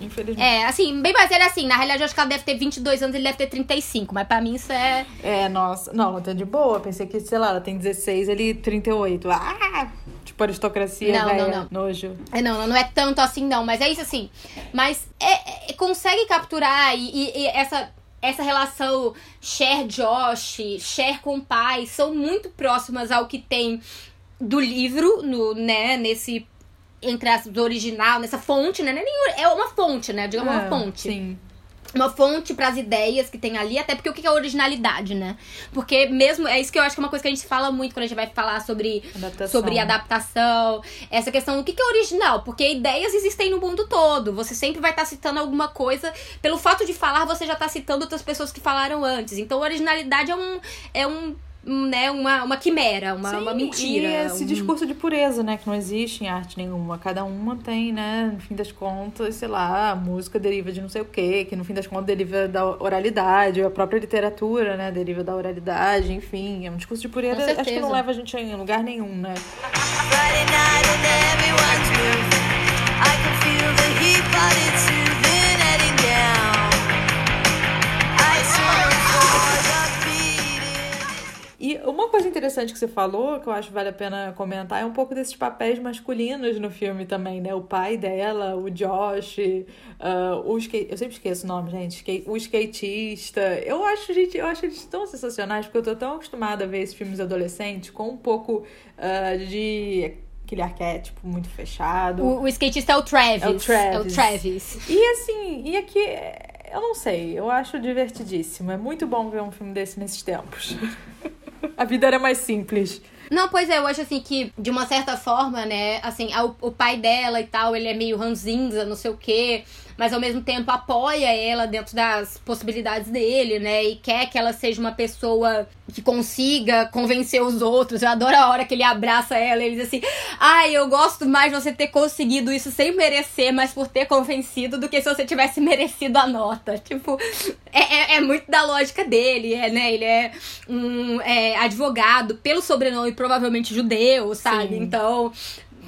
Infelizmente. É, assim, bem mais velho assim. Na realidade, eu acho que ela deve ter 22 anos, ele deve ter 35. Mas pra mim isso é. É, nossa. Não, tá de boa. Pensei que, sei lá, ela tem 16, ele 38. Ah! Tipo, aristocracia, não, véia, não, não. nojo. É, não, não é tanto assim, não. Mas é isso assim. Mas é, é consegue capturar e, e, e essa essa relação Cher Josh, Cher com pai, são muito próximas ao que tem do livro, no, né, nesse entre as do original, nessa fonte, né? É, é uma fonte, né? Digamos é, uma fonte. Sim. Uma fonte para as ideias que tem ali, até porque o que é originalidade, né? Porque mesmo. É isso que eu acho que é uma coisa que a gente fala muito quando a gente vai falar sobre adaptação, sobre adaptação essa questão do que é original. Porque ideias existem no mundo todo. Você sempre vai estar tá citando alguma coisa. Pelo fato de falar, você já está citando outras pessoas que falaram antes. Então, originalidade é um. É um né, uma, uma quimera, uma, Sim, uma mentira. E esse um... discurso de pureza, né, que não existe em arte nenhuma. Cada uma tem, né, no fim das contas, sei lá, a música deriva de não sei o quê, que no fim das contas deriva da oralidade, a própria literatura, né, deriva da oralidade, enfim. É um discurso de pureza, acho que não leva a gente em lugar nenhum, né. Friday night and everyone's moving. I can feel the heat, but it's E uma coisa interessante que você falou, que eu acho que vale a pena comentar, é um pouco desses papéis masculinos no filme também, né? O pai dela, o Josh, uh, o skate... eu sempre esqueço o nome, gente, o skatista. Eu acho, gente, eu acho eles tão sensacionais, porque eu tô tão acostumada a ver esses filmes adolescentes com um pouco uh, de aquele arquétipo muito fechado. O, o, skatista é o Travis. É o Travis. É o Travis. E assim, e aqui, eu não sei, eu acho divertidíssimo. É muito bom ver um filme desse nesses tempos. A vida era mais simples. Não, pois é, eu acho assim que, de uma certa forma, né, assim, o, o pai dela e tal, ele é meio ranzinza, não sei o quê mas ao mesmo tempo apoia ela dentro das possibilidades dele, né? E quer que ela seja uma pessoa que consiga convencer os outros. Eu adoro a hora que ele abraça ela e ele diz assim: Ai, eu gosto mais de você ter conseguido isso sem merecer, mas por ter convencido, do que se você tivesse merecido a nota. Tipo, é, é, é muito da lógica dele, é, né? Ele é um é, advogado pelo sobrenome provavelmente judeu, sabe? Sim. Então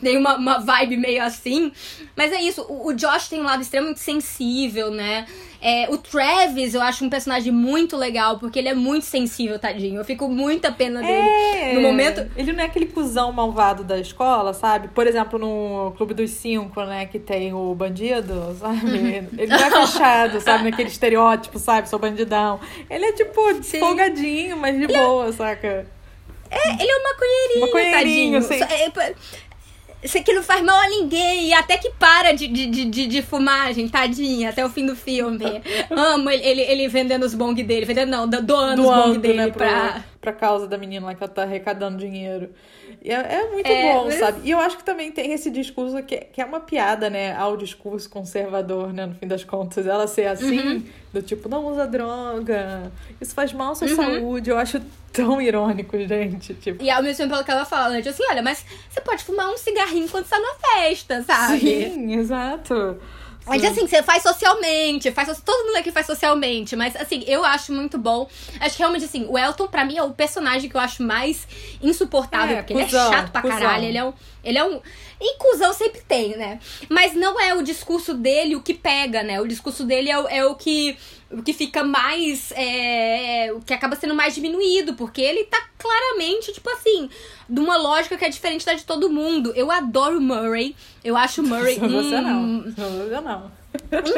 tem uma, uma vibe meio assim. Mas é isso, o, o Josh tem um lado extremamente sensível, né? É, o Travis, eu acho um personagem muito legal, porque ele é muito sensível, tadinho. Eu fico muita pena dele. É, no momento. Ele não é aquele cuzão malvado da escola, sabe? Por exemplo, no Clube dos Cinco, né, que tem o bandido, sabe? Uhum. Ele não é fechado, sabe? Naquele estereótipo, sabe? Sou bandidão. Ele é tipo Sim. folgadinho, mas de ele é boa, é... saca? É, ele é uma maconheirinho, maconheirinho tadinho. É, isso aqui não faz mal a ninguém. E até que para de, de, de, de fumagem, tadinha, até o fim do filme. Amo ele, ele, ele vendendo os bong dele. Vendendo não, doando, doando os bong dele né, pra... pra causa da menina lá que ela tá arrecadando dinheiro. É, é muito É, bom, mas- sabe? E eu acho que também tem esse discurso que, que é uma piada, né? Ao discurso conservador, né? No fim das contas. Ela ser assim, Uhum. do tipo, não usa droga, isso faz mal à sua saúde. Eu acho tão irônico, gente. Tipo, E ao mesmo tempo ela fala, né? Tipo assim, olha, mas você pode fumar um cigarrinho enquanto você tá na festa, sabe? sim, exato. Mas assim, você faz socialmente, faz todo mundo aqui faz socialmente, mas assim, eu acho muito bom. Acho que realmente assim, o Elton pra mim é o personagem que eu acho mais insuportável, É, porque cuzão, ele é chato pra cuzão. caralho, ele é um ele é um e cuzão sempre tem, né? Mas não é o discurso dele o que pega, né? O discurso dele é, o- é o que o que fica mais é, o que acaba sendo mais diminuído, porque ele tá claramente, tipo assim, de uma lógica que é diferente da de todo mundo. Eu adoro Murray. Eu acho Murray Só você não. Só você não.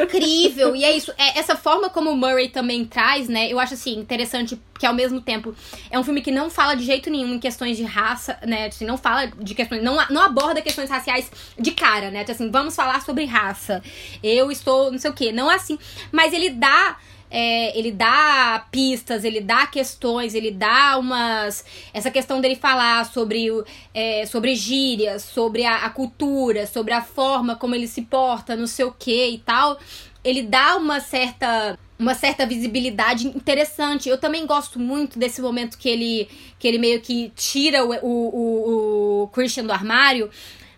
Incrível. E é isso. É, essa forma como o Murray também traz, né? Eu acho assim, interessante, que ao mesmo tempo é um filme que não fala de jeito nenhum em questões de raça, né? Assim, não fala de questões. Não, não aborda questões raciais de cara, né? Assim, vamos falar sobre raça. Eu estou, não sei o quê. Não é assim. Mas ele dá. É, ele dá pistas, ele dá questões, ele dá umas. Essa questão dele falar sobre, é, sobre gírias, sobre a, a cultura, sobre a forma como ele se porta, não sei o que e tal. Ele dá uma certa. Uma certa visibilidade interessante. Eu também gosto muito desse momento que ele, que ele meio que tira o, o, o, Christian do armário.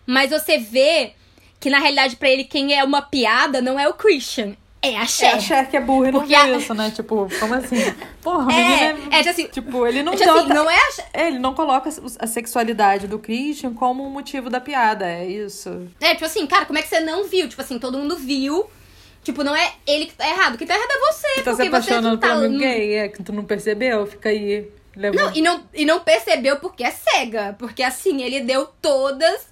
Mas você vê que, na realidade, pra ele, quem é uma piada não é o Christian, é a É Cher. a Cher que é burra e não Porque vê a- isso, né? Tipo, como assim? Porra, a É, menina é, assim, Tipo, ele não Tipo assim, não é a É, ele não coloca a sexualidade do Christian como um motivo da piada, é isso. É, tipo assim, cara, como é que você não viu? Tipo assim, todo mundo viu. Tipo, não é ele que tá errado. Quem tá errado é você. Você tá se porque apaixonando tá. pelo amigo gay, é que tu não percebeu? Fica aí. Não, e não, e não percebeu porque é cega. Porque assim, ele deu todas.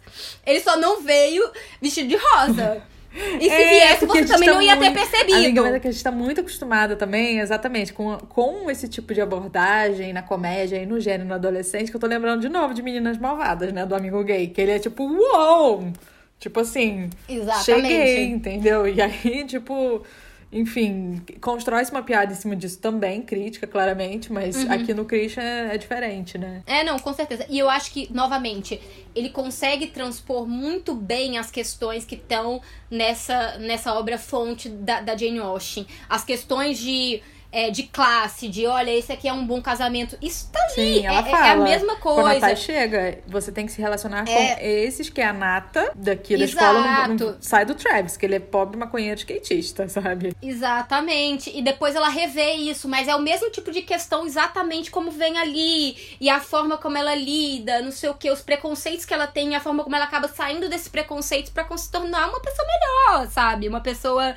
Ele só não veio vestido de rosa. E se É, viesse, você também tá não ia ter muito- percebido. Amiga, mas é que a gente tá muito acostumada também, exatamente, com, com esse tipo de abordagem na comédia e no gênero no adolescente, que eu tô lembrando de novo de Meninas Malvadas, né? Do amigo gay. Que ele é tipo, uou! Tipo assim, Exatamente. cheguei, entendeu? E aí, tipo, enfim, constrói-se uma piada em cima disso também, crítica, claramente, mas Uhum. aqui no Christian é, é diferente, né? É, não, com certeza. E eu acho que, novamente, ele consegue transpor muito bem as questões que estão nessa, nessa obra fonte da, da Jane Austen. As questões de, é, de classe, de olha, esse aqui é um bom casamento. Isso tá ali. Sim, ela é, fala. é a mesma Quando a coisa. Thay chega, você tem que se relacionar É. com esses que é a nata daqui da Exato. escola. Não, não sai do Travis, que ele é pobre maconheiro skatista, sabe? Exatamente. E depois ela revê isso, mas é o mesmo tipo de questão exatamente como vem ali. E a forma como ela lida, não sei o que, os preconceitos que ela tem, a forma como ela acaba saindo desses preconceitos pra se tornar uma pessoa melhor, sabe? Uma pessoa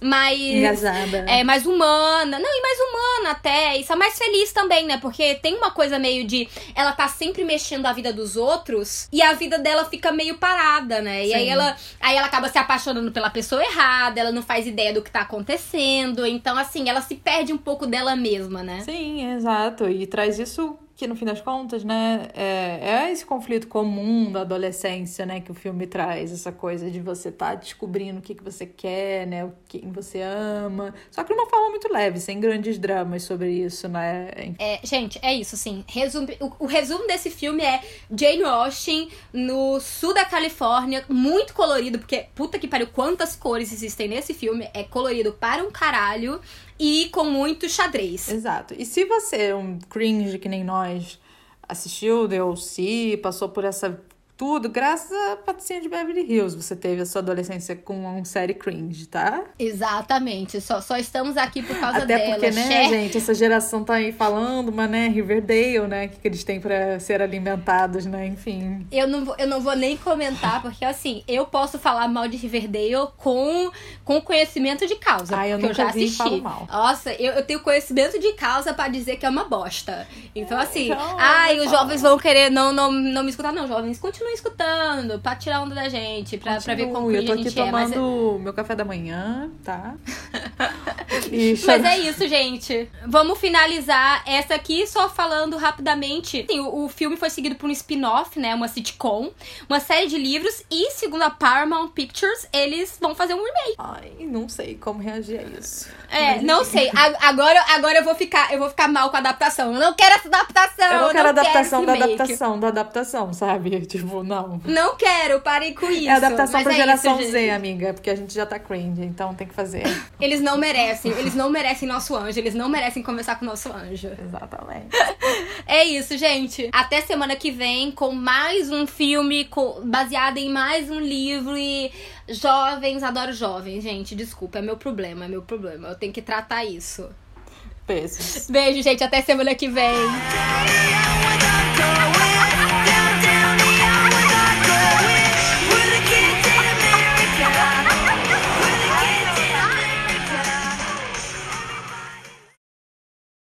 mais. Engajada. É, mais humana. Não, e mais humana até. Isso é mais feliz também, né? Porque tem uma coisa meio de. Ela tá sempre mexendo a vida dos outros e a vida dela fica meio parada, né? E aí ela, aí ela acaba se apaixonando pela pessoa errada, ela não faz ideia do que tá acontecendo. Então, assim, ela se perde um pouco dela mesma, né? Sim, exato. E traz isso que, no fim das contas, né, é, é esse conflito comum da adolescência, né, que o filme traz. Essa coisa de você tá descobrindo o que, que você quer, né, o que você ama. Só que de uma forma muito leve, sem grandes dramas sobre isso, né? É, gente, é isso, assim. Resumo, o, o resumo desse filme é Jane Austen no sul da Califórnia, muito colorido, porque puta que pariu, quantas cores existem nesse filme. É colorido para um caralho e com muito xadrez. Exato. E se você é um cringe que nem nós, assistiu DLC, passou por essa tudo, graças a Patricinha de Beverly Hills, você teve a sua adolescência com uma série cringe, tá? Exatamente. Só, só estamos aqui por causa Até dela. porque, né, Cher- gente, essa geração tá aí falando, mas, né, Riverdale, né, o que, que eles têm pra ser alimentados, né, enfim. Eu não, vou, eu não vou nem comentar, porque assim, eu posso falar mal de Riverdale com, com conhecimento de causa. Ah, eu porque nunca eu já vi assisti. falo mal. Nossa, eu, eu tenho conhecimento de causa pra dizer que é uma bosta. Então, assim, Então, ai, não os jovens vão querer não, não, não me escutar. Não, jovens, continuem escutando, pra tirar onda da gente, pra, pra ver como Eu tô aqui é. Mas, tomando meu café da manhã, tá? Mas é isso, gente. Vamos finalizar essa aqui só falando rapidamente. Sim, o, o filme foi seguido por um spin-off, né? Uma sitcom, uma série de livros e, segundo a Paramount Pictures, eles vão fazer um remake. Ai, não sei como reagir a isso. É, Mas, não sei. A- Agora, agora eu vou ficar, eu vou ficar mal com a adaptação. Eu não quero essa adaptação. Eu não quero não adaptação da esse remake. adaptação da adaptação, sabe? Tipo, não. Não quero, parem com isso. É adaptação pra é geração isso, Z, amiga, porque a gente já tá cringe, então tem que fazer. Eles não merecem, eles não merecem nosso anjo, eles não merecem conversar com o nosso anjo. Exatamente. É isso, gente. Até semana que vem com mais um filme co- baseado em mais um livro e jovens, adoro jovens, gente. Desculpa, é meu problema, é meu problema. Eu tenho que tratar isso. Beijos. Beijo, gente. Até semana que vem.